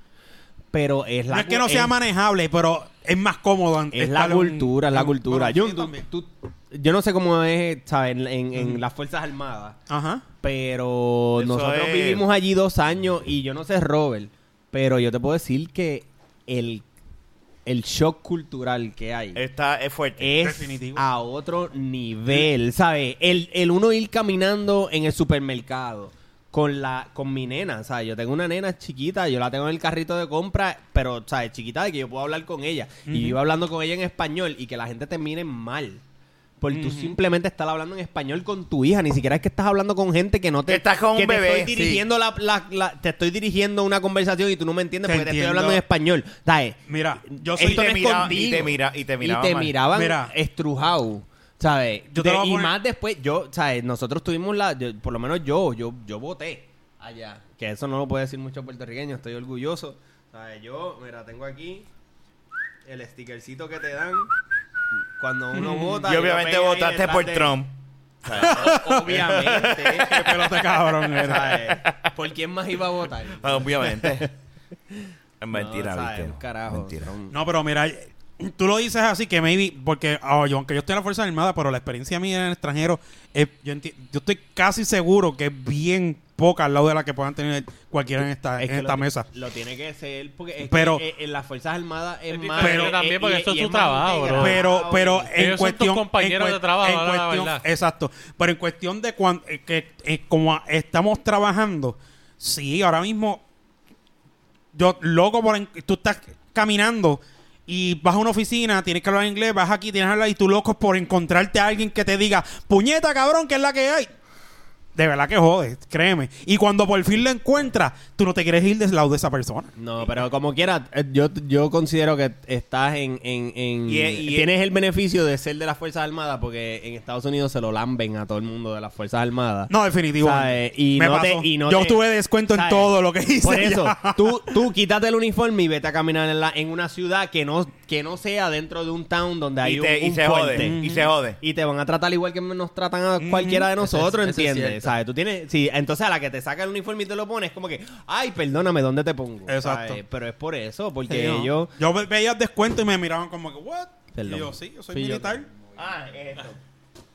Pero es la no es que no sea es- manejable, pero es más cómodo. Es la cultura, es la cultura. bueno, yo, tú- yo no sé cómo es, ¿sabes? En, en- en las Fuerzas Armadas. Ajá. Pero Eso nosotros es- vivimos allí dos años y yo no sé Robert, pero yo te puedo decir que el, el shock cultural que hay Está es fuerte. es Definitivo. a otro nivel, ¿sabes? El, el uno ir caminando en el supermercado con la con mi nena, ¿sabes? Yo tengo una nena chiquita, yo la tengo en el carrito de compra, pero, ¿sabes? Chiquita de que yo puedo hablar con ella. Y yo iba hablando con ella en español y que la gente te mire mal. Porque tú simplemente estás hablando en español con tu hija, ni siquiera es que estás hablando con gente que no te Estás con un te bebé, estoy dirigiendo la, la- la- te estoy dirigiendo una conversación y tú no me entiendes Te porque te estoy hablando en español. ¿Sabes? Mira, yo soy y te mira- y te mira- y te miraban Y te mal. miraban Mira. estrujado. ¿Sabes? Yo te De- lo voy a y poner- más después, yo, ¿sabes? Nosotros tuvimos la. yo- por lo menos yo, yo, yo voté allá. Que eso no lo puede decir mucho puertorriqueño, estoy orgulloso. ¿Sabes? Yo, mira, tengo aquí el stickercito que te dan cuando uno vota. y obviamente ahí votaste detrás por de- Trump. Obviamente. (laughs) Qué pelota cabrón. ¿Por quién más iba a votar? Ah, Obviamente. (laughs) es mentira, No, ¿sabes? ¿viste? Un carajo. Mentira. son- No, pero mira, tú lo dices así que maybe, porque ah, yo, aunque yo estoy en la Fuerza Armada, pero la experiencia mía en el extranjero, es- yo, enti- yo estoy casi seguro que es bien poca al lado de la que puedan tener cualquiera en esta, Es en esta lo, mesa. Lo tiene que ser porque es Pero- que, eh, en las Fuerzas Armadas es, más... diferente eh, también eh, porque y- eso es más trabajo, bro. Pero, pero Ellos en son tus cuestión. compañeros en de trabajo, en la cuestión- verdad. Exacto. Pero en cuestión de cuan- eh, que eh, como a- estamos trabajando, sí, ahora mismo. Yo, loco, por en- tú estás caminando y vas a una oficina, tienes que hablar inglés, vas aquí, tienes que hablar y tú loco por encontrarte a alguien que te diga, puñeta, cabrón, que es la que hay. De verdad que jode, créeme. Y cuando por fin lo encuentras, tú no te quieres ir del lado de esa persona. No, pero como quiera, eh, yo, yo considero que estás en... en, en- Y- y- tienes el beneficio de ser de las Fuerzas Armadas porque en Estados Unidos se lo lamben a todo el mundo de las Fuerzas Armadas. No, definitivo. ¿Sabes? Y Me no pasó. te- y no Yo te- tuve descuento en todo lo que hice. Por eso, ya. tú, tú quítate el uniforme y vete a caminar en, la, en una ciudad que no, que no sea dentro de un town donde hay Y, un, y se puente. jode. Y se jode. Y te van a tratar igual que nos tratan a cualquiera de nosotros, eso ¿entiendes? ¿Sabes? Tú tienes, sí, entonces a la que te saca el uniforme y te lo pones, como que, ay, perdóname, ¿dónde te pongo? Exacto. ¿Sabes? Pero es por eso, porque Sí, ellos... Yo ve- veía descuento y me miraban como que, ¿what? Perdón. Y yo, sí, yo soy Sí, yo- militar. Ah, esto.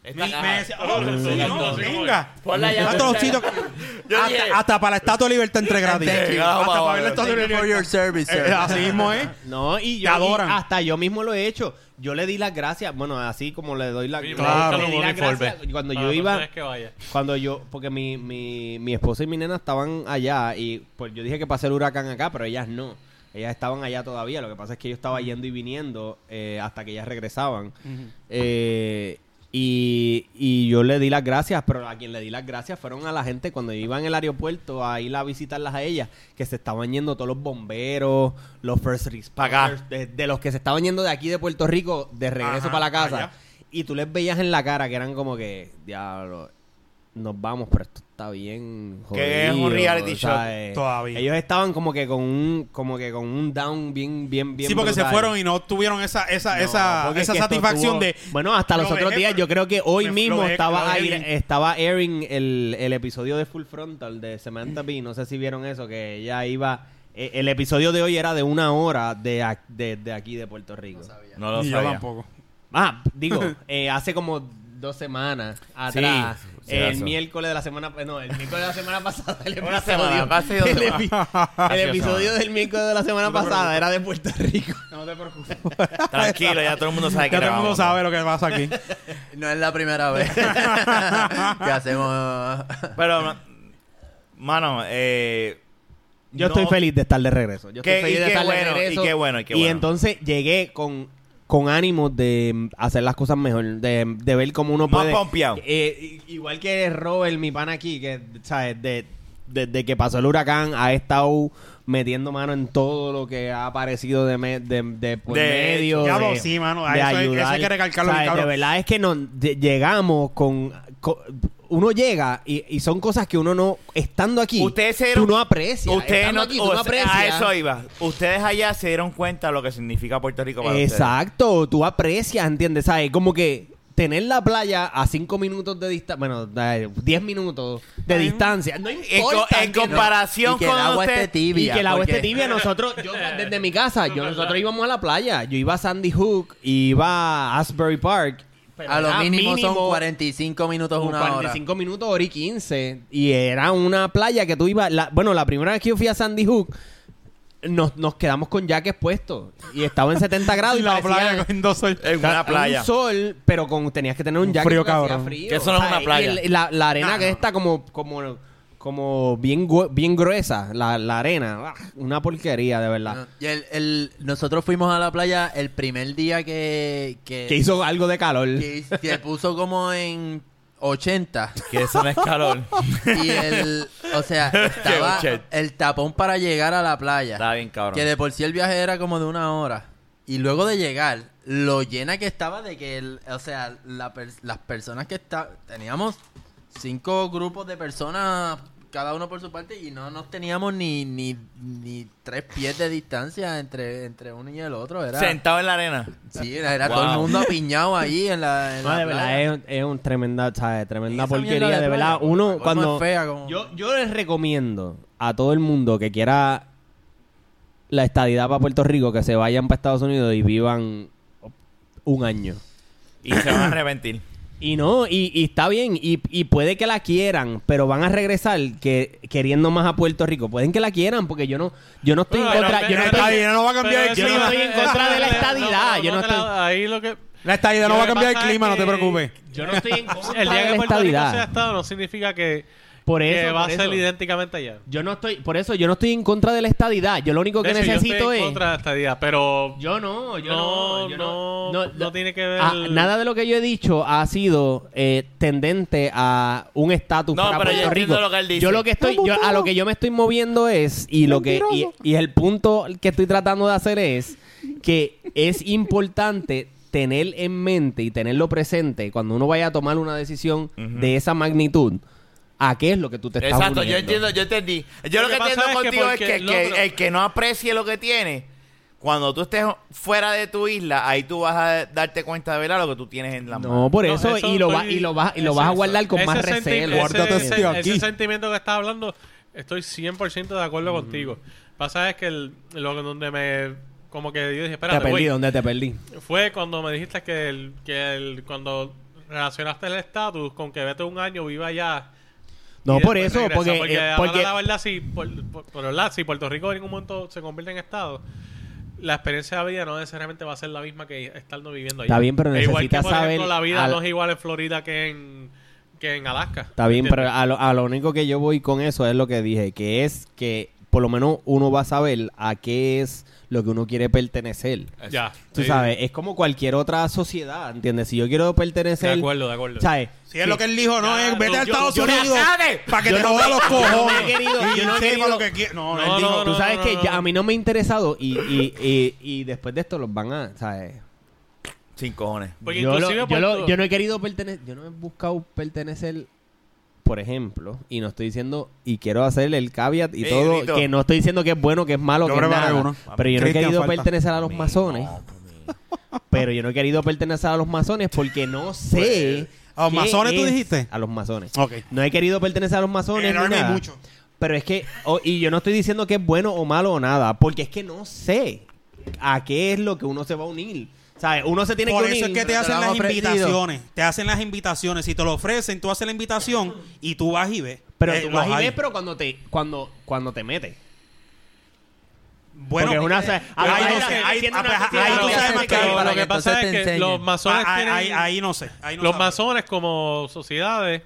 Me, me decía, oh, sí, no, sí, venga. Ponla ya, Hasta los sitios- hasta, para la estatua de libertad entre gratis. Thank you. Hasta para ver la estatua de for your libertad. service, Eh, así mismo es. (laughs) No, y Te yo y adoran. hasta yo mismo lo he hecho. Yo le di las gracias, bueno, así como le doy las Sí, Claro. le di las gracias cuando yo iba Que vaya. cuando yo porque mi, mi, mi esposa y mi nena estaban allá y pues yo dije que pasé el huracán acá, pero ellas no. Ellas estaban allá todavía. Lo que pasa es que yo estaba yendo y viniendo eh, hasta que ellas regresaban. Eh, y, y yo le di las gracias, pero a quien le di las gracias fueron a la gente cuando iba en el aeropuerto a ir a visitarlas a ellas, que se estaban yendo todos los bomberos, los first responders, de, de los que se estaban yendo de aquí de Puerto Rico de regreso Ajá, para la casa. allá. Y tú les veías en la cara que eran como que, diablo, nos vamos, pero esto está bien jodido. Que es un reality show. ¿sabes? Todavía. Ellos estaban como que con un, como que con un down bien, bien, bien Sí, porque se fueron y no tuvieron esa, esa, No, esa, es esa que satisfacción tuvo- de. Bueno, hasta los lo otros días, yo creo que hoy lo mismo lo estaba estaba airing el, el episodio de Full Frontal de Samantha Bee. No sé si vieron eso, que ella iba eh, el episodio de hoy era de una hora de, de, de aquí de Puerto Rico. No lo Ni yo sabía. tampoco. Ah, digo, (laughs) eh, hace como dos semanas atrás. sí, el miércoles de la semana... No, el miércoles de la semana pasada. El episodio, semana, el, (laughs) epi- episodio del miércoles de la semana pasada era de Puerto Rico. No te preocupes. (laughs) Tranquilo, ya todo el mundo sabe que Ya todo el mundo sabe lo que pasa aquí. (laughs) No es la primera vez que hacemos. Pero, ma- mano, eh... Yo no- estoy feliz de estar de regreso. Yo Qué- estoy feliz y de qué estar bueno, de y regreso. qué bueno, y qué Y bueno. entonces llegué con, con ánimos de hacer las cosas mejor, de, de ver cómo uno Más puede... pompeado. Eh, igual que Robert, mi pana aquí, que, ¿sabes? De, desde que pasó el huracán ha estado metiendo mano en todo lo que ha aparecido de, me- de, de por De medio de, sí, mano, de eso hay- ayudar. eso hay que recalcarlo ¿Sabes? cabrón. De verdad es que nos llegamos con, con- uno llega y, y son cosas que uno no estando aquí Ustedes se dieron- tú no aprecias Ustedes Estando no, aquí, tú o no sea, aprecias. a eso iba. Ustedes allá se dieron cuenta de lo que significa Puerto Rico para ustedes. Exacto, tú aprecias, ¿entiendes? ¿Sabes? Como que tener la playa a 5 minutos de distancia, bueno, 10 minutos de distancia, no En, importa. co- en ¿entiendes? comparación y que con el agua usted- esté tibia. y que el agua porque- esté tibia, nosotros, yo (laughs) desde mi casa, yo nosotros íbamos a la playa, yo iba a Sandy Hook, iba a Asbury Park. Pero A lo era mínimo, son 45 minutos, una 45 minutos, hora y 15. Y era una playa que tú ibas. la- bueno, la primera vez que yo fui a Sandy Hook, nos, nos quedamos con jackets puestos. Y estaba en 70 grados. y la playa cogiendo sol. En una playa. Un sol, pero con, tenías que tener un Un jacket frío, cabrón. frío. Que eso no es una y playa. el- la, la arena Nah, que no. está como, como, como bien, bien gruesa, la, la arena. Ah, Una porquería, de verdad. No, Y el, el- nosotros fuimos a la playa el primer día que, que, Que hizo algo de calor. que se puso como en 80. Que eso no es calor. (laughs) Y el, o sea, (laughs) estaba el tapón para llegar a la playa. Está bien, cabrón. Que de por sí el viaje era como de una hora. Y luego de llegar, lo llena que estaba de que, el, o sea, la per- las personas que está teníamos cinco grupos de personas, cada uno por su parte, y no nos teníamos ni, ni, ni tres pies de distancia entre, entre uno y el otro. Era, Sentado en la arena. sí, era, era todo el mundo apiñado ahí en la, en No, la de verdad, es, es un tremenda, ¿sabes? Tremenda porquería. De, verdad, uno cuando... es fea, como- Yo, yo les recomiendo a todo el mundo que quiera la estadidad para Puerto Rico que se vayan para Estados Unidos y vivan un año. Y se van a arrepentir. (clears throat) Y no, y, y está bien, y, y puede que la quieran, pero van a regresar que queriendo más a Puerto Rico. Pueden que la quieran, porque yo no, yo no estoy en contra, pero- yo no estoy, Estadía no va a cambiar el Pero yo no clima. estoy en contra de la (laughs) estadidad, yo no te la- estoy- Ahí lo que... La estadía no va a cambiar el clima, no te preocupes. yo no estoy en contra El día que Puerto Rico sea estadidad. Estado no significa que, Por que eso, va por a ser eso. idénticamente allá. Yo no estoy, por eso yo no estoy en contra de la estadidad. Yo lo único De que hecho, yo necesito estoy en es contra de esta idea, pero Yo no, yo No, no, yo no, no, no tiene que ver- Ah, nada de lo que yo he dicho ha sido eh, tendente a un estatus No, para pero yo Puerto entiendo Rico. lo que él dice. Yo lo que estoy, yo, a lo que yo me estoy moviendo es y lo que y, y el punto que estoy tratando de hacer es que es importante tener en mente y tenerlo presente cuando uno vaya a tomar una decisión de esa magnitud. ¿A qué es lo que tú te estás Exacto, yo entiendo, yo entendí. Yo Lo lo, que entiendo es que contigo es que, el que otro- el que no aprecie lo que tiene, cuando tú estés fuera de tu isla, ahí tú vas a darte cuenta de verdad lo que tú tienes en la mano. No, por No, eso, y lo vas estoy- y lo vas y lo vas a guardar con más recelo. ese- ese, aquí. ese sentimiento que estás hablando, estoy 100% de acuerdo contigo. Pasa es que el- lo que donde me como que yo dije, Te espérate, perdí, güey, ¿dónde te perdí? fue cuando me dijiste que el, que el cuando relacionaste el estatus con que vete un año viva allá No, por eso, regresa, porque, porque, eh, ahora la verdad si por, por- por verdad, si Puerto Rico en ningún momento se convierte en estado la experiencia de vida no necesariamente va a ser la misma que estando viviendo allá. Está bien, pero E igual que, necesitas por ejemplo, saber la vida al- no es igual en Florida que en que en Alaska. Está bien, pero a lo, a lo único que yo voy con eso es lo que dije, que es que por lo menos uno va a saber a qué es lo que uno quiere pertenecer. ya. Tú sí, sabes, es como cualquier otra sociedad, ¿entiendes? Si yo quiero pertenecer, De acuerdo, de acuerdo. ¿sabes? Si es lo que él dijo, no, Ya, es vete no, a Estados yo Unidos para que Yo te no joda los yo no he cojones. querido- y yo no he querido- lo que quiera. No, No, él dijo, no, Tú sabes no, que no. ya a mí no me ha interesado y, y, y, y después de esto los van a, ¿sabes? Sin cojones. Porque yo, lo- inclusive yo, lo- yo no he querido pertenecer, yo no he buscado pertenecer, por ejemplo, y no estoy diciendo, y quiero hacer el caveat y Eh, todo, que no estoy diciendo que es bueno, que es malo, Yo que es preparé nada, uno. pero yo no he Cristian, querido falta. pertenecer a los masones, pero yo no he querido pertenecer a los masones porque no sé... ¿A los qué masones tú es- dijiste? A los masones. Ok. No he querido pertenecer a los masones el ni Army hay nada, mucho. pero es que, o- y yo no estoy diciendo que es bueno o malo o nada, porque es que no sé a qué es lo que uno se va a unir. ¿Sabes? Uno se tiene Por que unir. eso es que te hacen las invitaciones. Te hacen las invitaciones. Si te lo ofrecen, tú haces la invitación y tú vas y ves. Pero Eh, tú los vas y hay. ves, pero cuando te, cuando, cuando te metes. Bueno, Porque es una- eh, a la ahí no sé, que ahí- ah, pues, ahí tú sabes más Pero yo. para lo que que pasa es que enseñen. los masones Ah, ahí, tienen... ahí- ahí no sé. Ahí no los masones como sociedades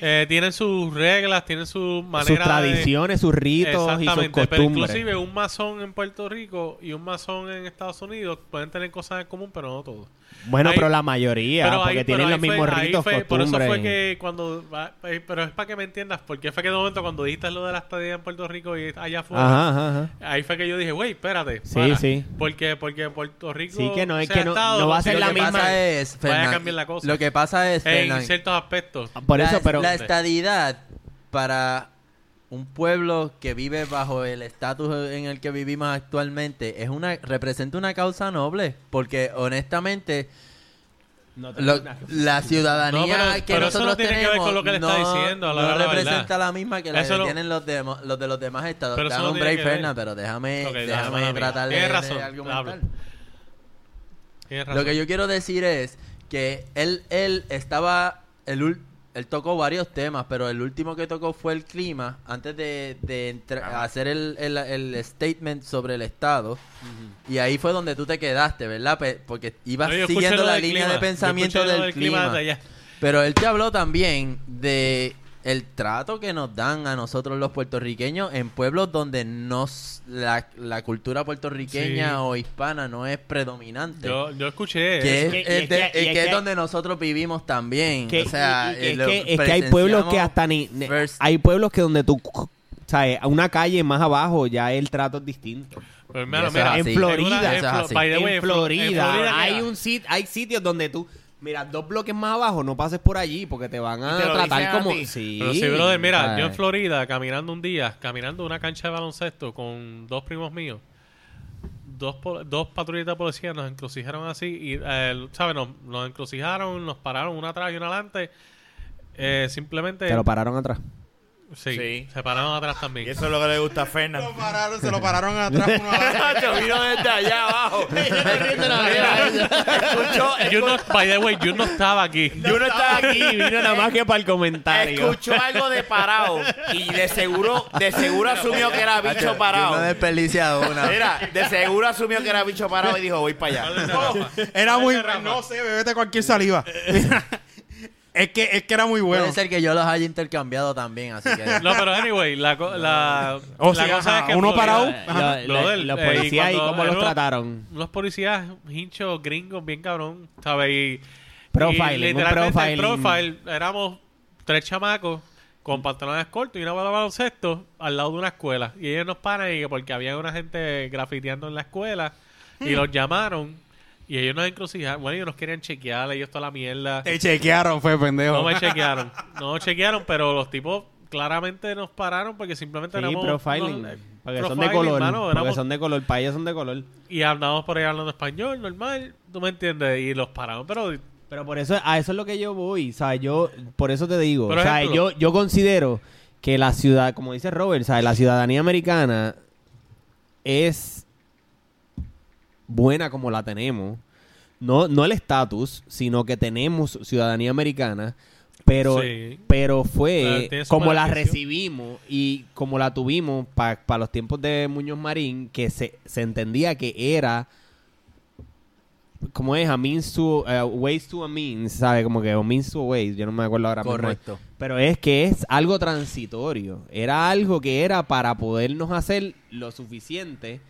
eh, tienen sus reglas, tienen su manera Sus de- tradiciones, sus ritos y sus Exactamente, pero costumbres. inclusive un masón en Puerto Rico y un masón en Estados Unidos pueden tener cosas en común, pero no todos. Bueno, Ahí- pero la mayoría, Pero porque ahí- tienen los mismos fue- ritos, fue- Por eso fue que cuando... eh, Pero es para que me entiendas, porque fue que de momento cuando dijiste lo de la estadía en Puerto Rico y allá afuera, Ajá, ajá, ajá. ahí fue que yo dije, güey, espérate. Sí, para". sí. Porque, porque Puerto Rico... Sí, que no, es que no- estado, no va a ser la misma- es, vaya a cambiar la cosa. Lo que pasa es, En Fernan, ciertos aspectos. Por la, eso, pero... la estadidad para un pueblo que vive bajo el estatus en el que vivimos actualmente es una representa una causa noble porque honestamente No te- lo- la ciudadanía No, pero- que pero eso nosotros no tiene que ver tenemos con lo que le está no- diciendo, la no la representa la misma que la que tienen los, de los demás estados. Pero Dame un break. Fernan, pero déjame, déjame tratar de, razón, argumentar. Lo que yo quiero decir es que él, él estaba, el, ul- él tocó varios temas, pero el último que tocó fue el clima, antes de, de hacer el, el- el statement sobre el Estado. Y ahí fue donde tú te quedaste, ¿verdad? Pe- Porque ibas No, siguiendo la línea clima. de pensamiento del, clima. allá. Pero él te habló también de el trato que nos dan a nosotros los puertorriqueños en pueblos donde nos la, la cultura puertorriqueña Sí. o hispana no es predominante. Yo, yo escuché que es, que- y es es de- que- y es que donde nosotros vivimos también. que- o sea, y- y- y eh, es, lo que, es que hay pueblos que hasta ni... Hay pueblos que donde tú... ¿Sabes? A una calle más abajo ya el trato es distinto. Pero, hermano, mira, en Florida, en Florida, hay un sit, hay sitios donde tú mira dos bloques más abajo no pases por allí porque te van a te tratar a como ti. sí Pero sí, brother, mira, yo en Florida, caminando un día, caminando una cancha de baloncesto con dos primos míos, dos, dos patrullas de policía nos encrucijaron así y, eh, ¿sabes? Nos, nos encrucijaron, nos pararon una atrás y una adelante. Eh, simplemente... te lo pararon atrás sí, Sí. se pararon atrás también. Y eso es lo que le gusta a Fernan. Lo pararon, se lo pararon atrás. uno a vino desde allá abajo. (laughs) Escuchó, Yo no, by the way, yo no estaba aquí. yo no estaba aquí. vino nada más que para el comentario Escuchó algo de parado y de seguro, de seguro asumió que era bicho Yo parado. no desperdicia una. Mira, de seguro asumió que era bicho parado y dijo, voy para allá. Era muy... No sé, bebete cualquier saliva. (laughs) es, que, es que era muy bueno. Puede ser que yo los haya intercambiado también, así que... No, pero anyway, la, co- la, O la sea, cosa es ajá, que uno Florida- parado, Ajá. lo- los eh, policías y cuando cómo los uno- trataron unos policías hinchos gringos bien cabrón, ¿sabes? Y, Profiling, y un literalmente el profiling. profile éramos tres chamacos con pantalones cortos y una bola de baloncesto al lado de una escuela. Y ellos nos paran y que porque había una gente grafiteando en la escuela y los llamaron y ellos nos encrucijaron. Bueno, ellos nos querían chequear, ellos toda la mierda. Te chequearon, fue pendejo. No me (laughs) chequearon. No me chequearon, pero los tipos claramente nos pararon porque simplemente sí éramos... profiling unos- porque son de color mano, porque éramos- son de color para ellos son de color y andamos por ahí hablando español, normal, tú me entiendes, y los pararon, pero Pero por eso, a eso es lo que yo voy, ¿sabes? Yo, por eso te digo, Por o sea, ejemplo- yo, yo considero que la ciudad, como dice Robert, ¿sabes? La ciudadanía americana es buena como la tenemos. No, no el estatus, sino que tenemos ciudadanía americana, pero, Sí. pero fue como la recibimos y como la tuvimos para los tiempos de Muñoz Marín, que se, se entendía que era como es a means to eh, ways to a means, ¿sabes? Como que o means to a ways, yo no me acuerdo ahora mismo. Correcto. Pero es que es algo transitorio. Era algo que era para podernos hacer lo suficiente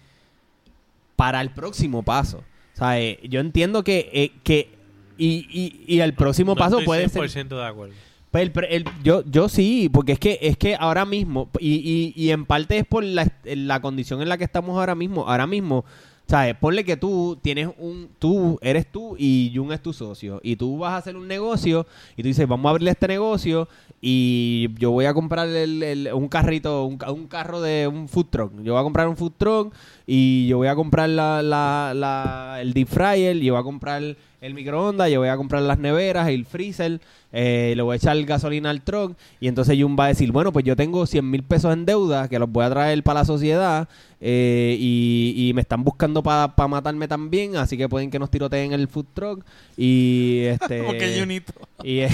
para el próximo paso. ¿Sabes? Yo entiendo que, eh, que y, y, y el próximo no paso puede ser 100% de acuerdo. pues el el- yo, yo sí, porque es que es que ahora mismo, y, y, y en parte es por la, la condición en la que estamos ahora mismo, ahora mismo, ¿sabes? Ponle que tú tienes un, tú eres tú y Jun es tu socio, y tú vas a hacer un negocio, y tú dices, vamos a abrirle este negocio, y yo voy a comprar el- el- un carrito, un, un carro de un food truck, yo voy a comprar un food truck, y yo voy a comprar la, la, la- el deep fryer, y yo voy a comprar el microondas, yo voy a comprar las neveras, el freezer, eh, le voy a echar gasolina al truck y entonces Jun va a decir, bueno, pues yo tengo 100 mil pesos en deuda que los voy a traer para la sociedad eh, y, y me están buscando para matarme también, así que pueden que nos tiroteen el food truck y este... (laughs) Porque Junito. Y, eh,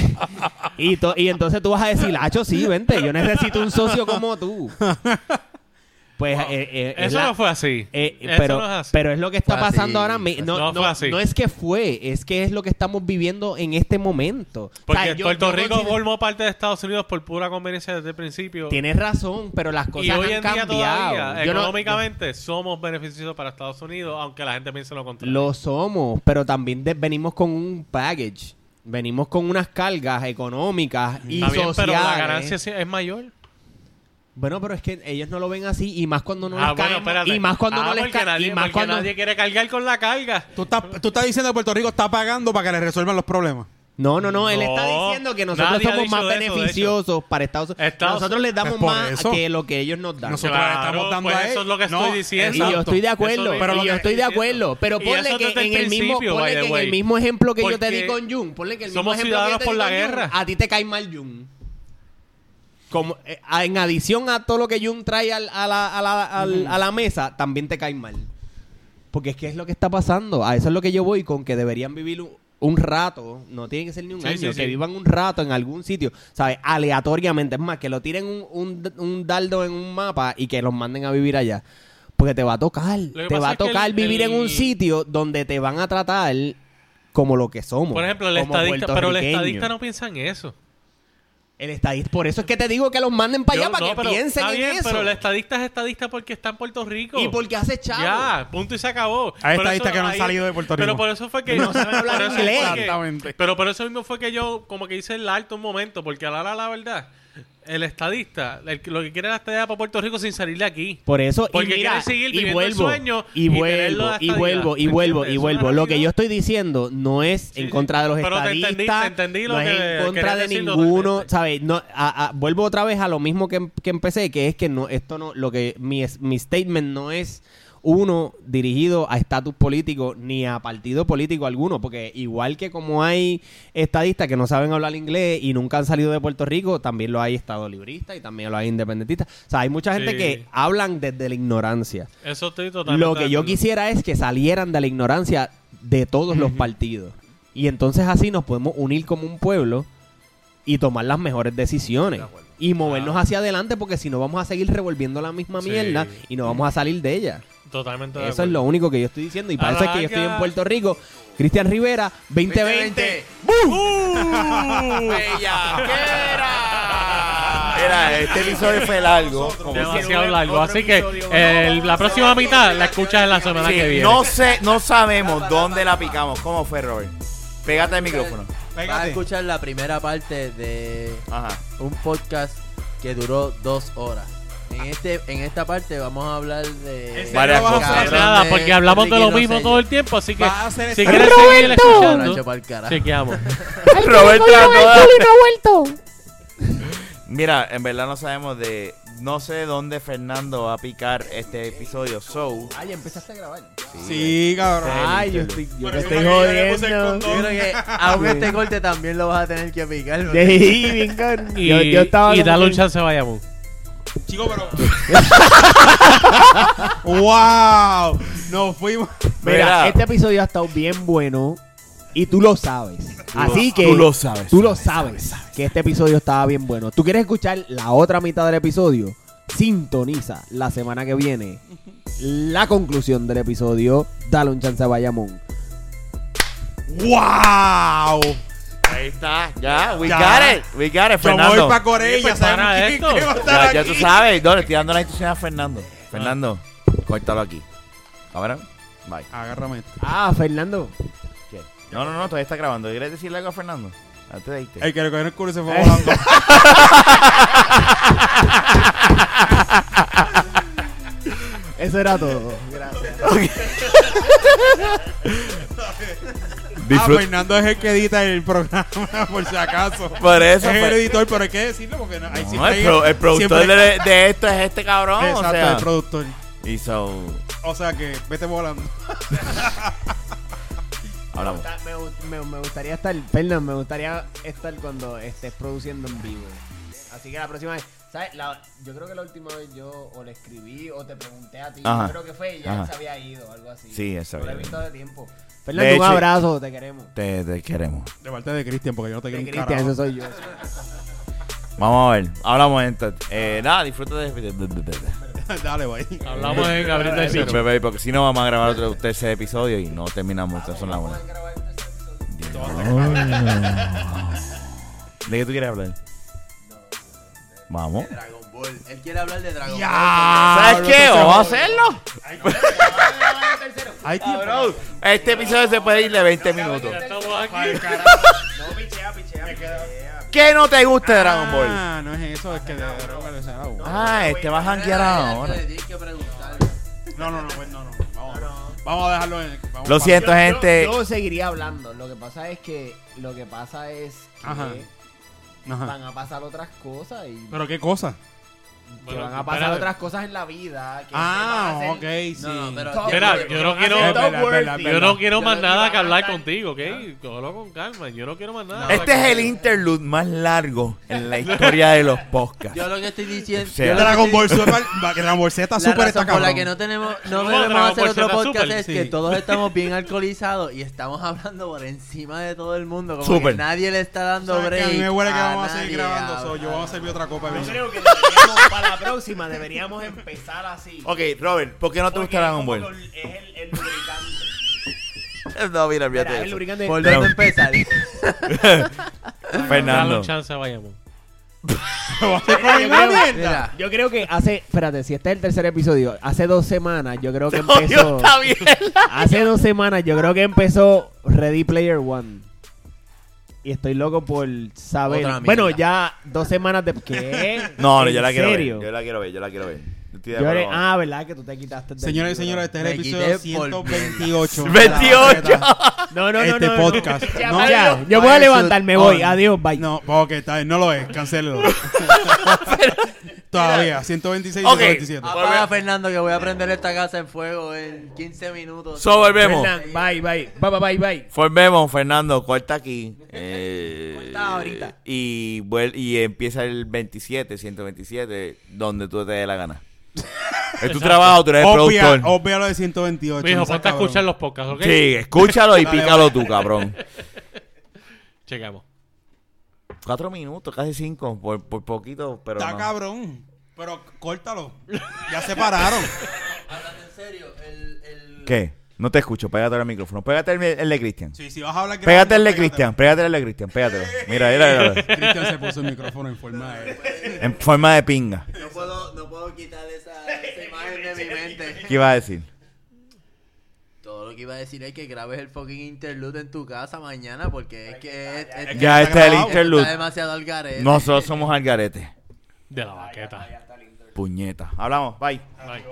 y entonces tú vas a decir, Hacho, sí, vente, yo necesito un socio como tú. (laughs) Pues eh, eh, es Eso la- no fue así. eh, Eso pero, no es así. pero es lo que está Fue así. pasando ahora mismo. No, No no, fue así. no es que fue, es que es lo que estamos viviendo en este momento. O Porque sea, yo- Puerto yo Rico considero- formó parte de Estados Unidos por pura conveniencia desde el principio. Tienes razón, pero las cosas y hoy han en día cambiado. todavía, Yo no- económicamente, somos beneficiosos para Estados Unidos, aunque la gente piense lo contrario. Lo somos, pero también de- venimos con un baggage. Venimos con unas cargas económicas y Está bien, sociales. pero la ganancia es mayor. Bueno, pero es que ellos no lo ven así y más cuando no ah, les bueno, espérate. y más cuando Ah, no les porque ca- nadie, y más cuando nadie quiere cargar con la carga. Tú estás, tú estás diciendo que Puerto Rico está pagando para que le resuelvan los problemas. No, no, no, él No, está diciendo que nosotros somos más eso, beneficiosos para Estados Unidos. Estados- Nosotros les damos más eso. que lo que ellos nos dan. Nosotros Claro, le estamos dando pues a eso es lo que No, estoy diciendo. y yo estoy de acuerdo, Eso es pero lo yo que estoy de acuerdo, diciendo. pero ponle que en el mismo, ponle que en el mismo ejemplo que yo te di con Jun, ponle que el mismo somos ejemplo que yo te por di la con Jun, guerra. a ti te cae mal Jun. Como, eh, en adición a todo lo que Jun trae al- a, la, a, la, al- a la mesa, también te cae mal. Porque es que es lo que está pasando. A eso es lo que yo voy con que deberían vivir un, un rato. No tiene que ser ni un Sí, año. sí, que sí. vivan un rato en algún sitio. ¿Sabes? Aleatoriamente. Es más, que lo tiren un, un, un dardo en un mapa y que los manden a vivir allá. Porque te va a tocar. que Te pasa va a es que tocar el- vivir en un sitio donde te van a tratar como lo que somos. Por ejemplo, el como estadista, pero el puertorriqueños. estadista no piensa en eso. El estadista. Por eso es que te digo que los manden para allá Yo- para no, que pero piensen está en bien, eso. Pero el estadista es estadista porque está en Puerto Rico. Y porque hace chavo. Ya, punto y se acabó. Hay Por estadistas eso que no han ahí- salido de Puerto Rico. Pero por eso fue que... No saben hablar por eso inglés. fue que- Exactamente. pero por eso mismo fue que yo como que hice el alto un momento, porque a la, la, la verdad, el estadista, el- lo que quiere es la estadía para Puerto Rico sin salir de aquí. Por eso, Porque y mira, seguir y el vuelvo, sueño y vuelvo, y vuelvo, y ¿Me vuelvo, y vuelvo. es Lo que yo estoy diciendo no es Sí, en contra de los Pero te estadistas, entendí- te entendí lo no es que en contra de ninguno. ¿sabes? No, a- a- vuelvo otra vez a lo mismo que, que empecé, que es que no, esto no, lo que mi, es- mi statement no es uno dirigido a estatus político ni a partido político alguno, porque igual que como hay estadistas que no saben hablar inglés y nunca han salido de Puerto Rico, también lo hay estado librista y también lo hay independentistas. O sea, hay mucha gente Sí. que hablan desde la ignorancia. Eso estoy totalmente Lo que yo quisiera es que salieran de la ignorancia de todos los partidos. Y entonces así nos podemos unir como un pueblo y tomar las mejores decisiones. Y movernos hacia adelante porque si no vamos a seguir revolviendo la misma Sí. mierda y no vamos a salir de ella. Totalmente de Eso es lo único que yo estoy diciendo. Y para eso es que yo estoy en. Puerto Rico. Cristian Rivera, 2020. (laughs) Mira, este episodio fue largo. como Demasiado largo. Así que el- la próxima mitad la escuchas en la semana Sí, que viene. no sé, no sabemos dónde la picamos. ¿Cómo fue, Robert? Pégate el micrófono. Vas a escuchar la primera parte de Ajá. un podcast que duró dos horas. En este, en esta parte vamos a hablar de ¿En Varias serio vas a cosas. hacer? Nada, porque hablamos de lo mismo Rosselló. todo el tiempo, así que Va a hacer si quieres seguir escuchando, Nacho pa'l carajo. chequeamos. Robert trató de- no ha vuelto. Mira, en verdad no sabemos de. No sé dónde Fernando va a picar este episodio. So. Ay, ya empezaste a grabar. Sí, cabrón. Ay, yo estoy, yo Por te eso estoy fue que yo le puse el jodiendo. Yo creo que aún este corte también lo vas a tener que picar. porque- Sí, bien cabrón. Y, Yo- yo estaba y como dale un que- chance a Bayamón. Chico, pero. (laughs) ¡Wow! Nos fuimos. Mira, Mira. este episodio ha estado bien bueno y tú lo sabes. Así que Tú lo sabes. tú lo sabes que este episodio estaba bien bueno. ¿Tú quieres escuchar la otra mitad del episodio? Sintoniza la semana que viene la conclusión del episodio. Dale un chance a Bayamón. ¡Wow! Ahí está. Ya, we Ya. got it. We got it, Yo Fernando. voy para Corea, pues, ya sabemos para quién esto. que va a estar Ya, ya aquí. tú sabes. No, le estoy dando la instrucción a Fernando. Fernando, córtalo aquí. Ahora, bye. Agárrame. este. Ah, Fernando. ¿Qué? No, no, no, todavía está grabando. ¿Quieres decirle algo a Fernando? Antes de irte. El que le cogió el culo y se fue volando. (laughs) Eso era todo. Gracias. (laughs) (laughs) Ah, Fernando es el que edita el programa, (laughs) por si acaso. Por eso. es el fue- editor, pero hay que decirlo porque no, ahí No, el, hay- pro- el productor siempre- de, de esto es este cabrón. Exacto, o sea, el productor. y so, O sea que vete volando. (laughs) Hablamos. Me, gusta- me gust- me- me gustaría estar, Fernán, me gustaría estar cuando estés produciendo en vivo. Así que la próxima vez, ¿sabes? La- yo creo que la última vez yo o le escribí o te pregunté a ti, Ajá. yo creo que fue y ya Ajá. se había ido o algo así. Sí, se No lo he visto de tiempo. De Fernando, un hecho- abrazo, te queremos. Te, te queremos. De parte de Cristian, porque yo no te De quiero un Cristian, carajo. eso soy yo. Vamos a ver. Hablamos entonces. Eh, nada, disfruta de... (laughs) Dale, güey. Hablamos en Gabriel del Bicho. Porque si no vamos a grabar otro tercer episodio y no terminamos. Estas son las una. ¿De qué tú quieres hablar? Vamos. Ball. Él quiere hablar de Dragon Ya. Ball. ¿Sabes qué? Vamos a hacerlo. Hay tiempo. Cabrón, Este episodio se puede ir de 20 minutos. Ya estamos aquí. No, pichea, pichea, pichea. ¿Qué no te gusta de Dragon Ball? Ah, no es eso, es que de Dragon Ball es algo. Ah, este va a janguear ahora. No, no, no, pues no, no. Vamos, vamos a dejarlo en. vamos Lo siento, Yo- yo- gente. Yo, seguiría hablando. Lo que pasa es que lo que pasa es que Ajá. Ajá. van a pasar otras cosas y ¿Pero qué que Bueno, van a pasar espérate. otras cosas en la vida. Que Ah, se van a ok, hacer- sí. No, no, pero Top worthy. yo no quiero- Es verdad, es verdad, es Yo no quiero Yo más no- nada que hablar estar- contigo, ¿ok? Cógelo con calma. Yo no quiero más nada. Este es el interlude más largo en la (laughs) historia de los podcasts. Yo lo que estoy diciendo. O sea, yo lo que Dragon estoy- Ball Super, Dragon Ball Z La Super razón está por cabrón. la que no tenemos, no ¿Cómo debemos Dragon hacer Ball otro Z podcast Super? es Sí. que todos estamos bien (laughs) alcoholizados y estamos hablando por encima de todo el mundo. Como Super. que nadie le está dando ¿Sabes qué? break. A mí me huele que vamos a seguir nadie grabando, so, yo voy a servir otra copa de Yo vino. creo que deberíamos, para la próxima deberíamos empezar así. Ok, Robert, ¿por qué no te Porque gusta Dragon Ball? Es el, el lubricante. (laughs) No, mira, Mira, fíjate el eso. lubricante. ¿Por dónde empezar? Dale (laughs) Fernando. un chance, vayamos. ¿Vas a hacer Mira, yo, creo, mierda? Mira, yo creo que hace, espérate, si este es el tercer episodio, hace dos semanas yo creo que (laughs) empezó. está bien. Hace dos semanas yo creo que empezó Ready Player One. Y estoy loco por saber. Bueno, ya dos semanas de. (laughs) ¿Qué? No, no, ¿En yo la quiero serio? ver. Yo la quiero ver, yo la quiero ver. Yo le- ah, ¿verdad? Que tú te quitaste. del Señoras y señores, este es el episodio quité por 128. 28. (laughs) No, no, no. este no, no. podcast. Ya, No. ya, yo voy a levantar, me voy. on. Adiós, bye. No, ok, está bien, no lo es, cancélelo. (laughs) Todavía, 126 y Ok. 127. apaga Fernando que voy a prender esta casa en fuego en 15 minutos. So, volvemos. Fernan, Bye, bye. Bye, bye, bye, bye. Volvemos, Fernando, corta aquí. (laughs) Eh, Corta ahorita. Y, vuel- y empieza el 27, 127, donde tú te dé la gana. (laughs) Es tu trabajo, tú eres el Obvia, productor. obvia lo de 128. Mijo, no seas ponte a cabrón. escuchar los podcasts, ¿ok? Sí, escúchalo y pícalo vale. tú, cabrón. (laughs) Checamos. Cuatro minutos, casi cinco, por, por poquito, pero Está no. cabrón. Pero córtalo. Ya se pararon. Háblate en serio. El, el... ¿Qué? No te escucho, pégate al micrófono. Pégate el, el de Cristian. Sí, si vas a hablar Pégate el de Cristian, pégate el de Cristian, pégatelo. Mira, mira, mira. Cristian se puso el micrófono en forma de... En forma de pinga. No puedo, no puedo quitar esa, esa imagen de mi mente. ¿Qué iba a decir? Lo que iba a decir es que grabes el fucking interlude en tu casa mañana porque es que es, es- Ya está este es el grabado. esto interlude. está demasiado al garete. Nosotros somos al garete. De la baqueta. Puñeta. Hablamos, bye. Bye.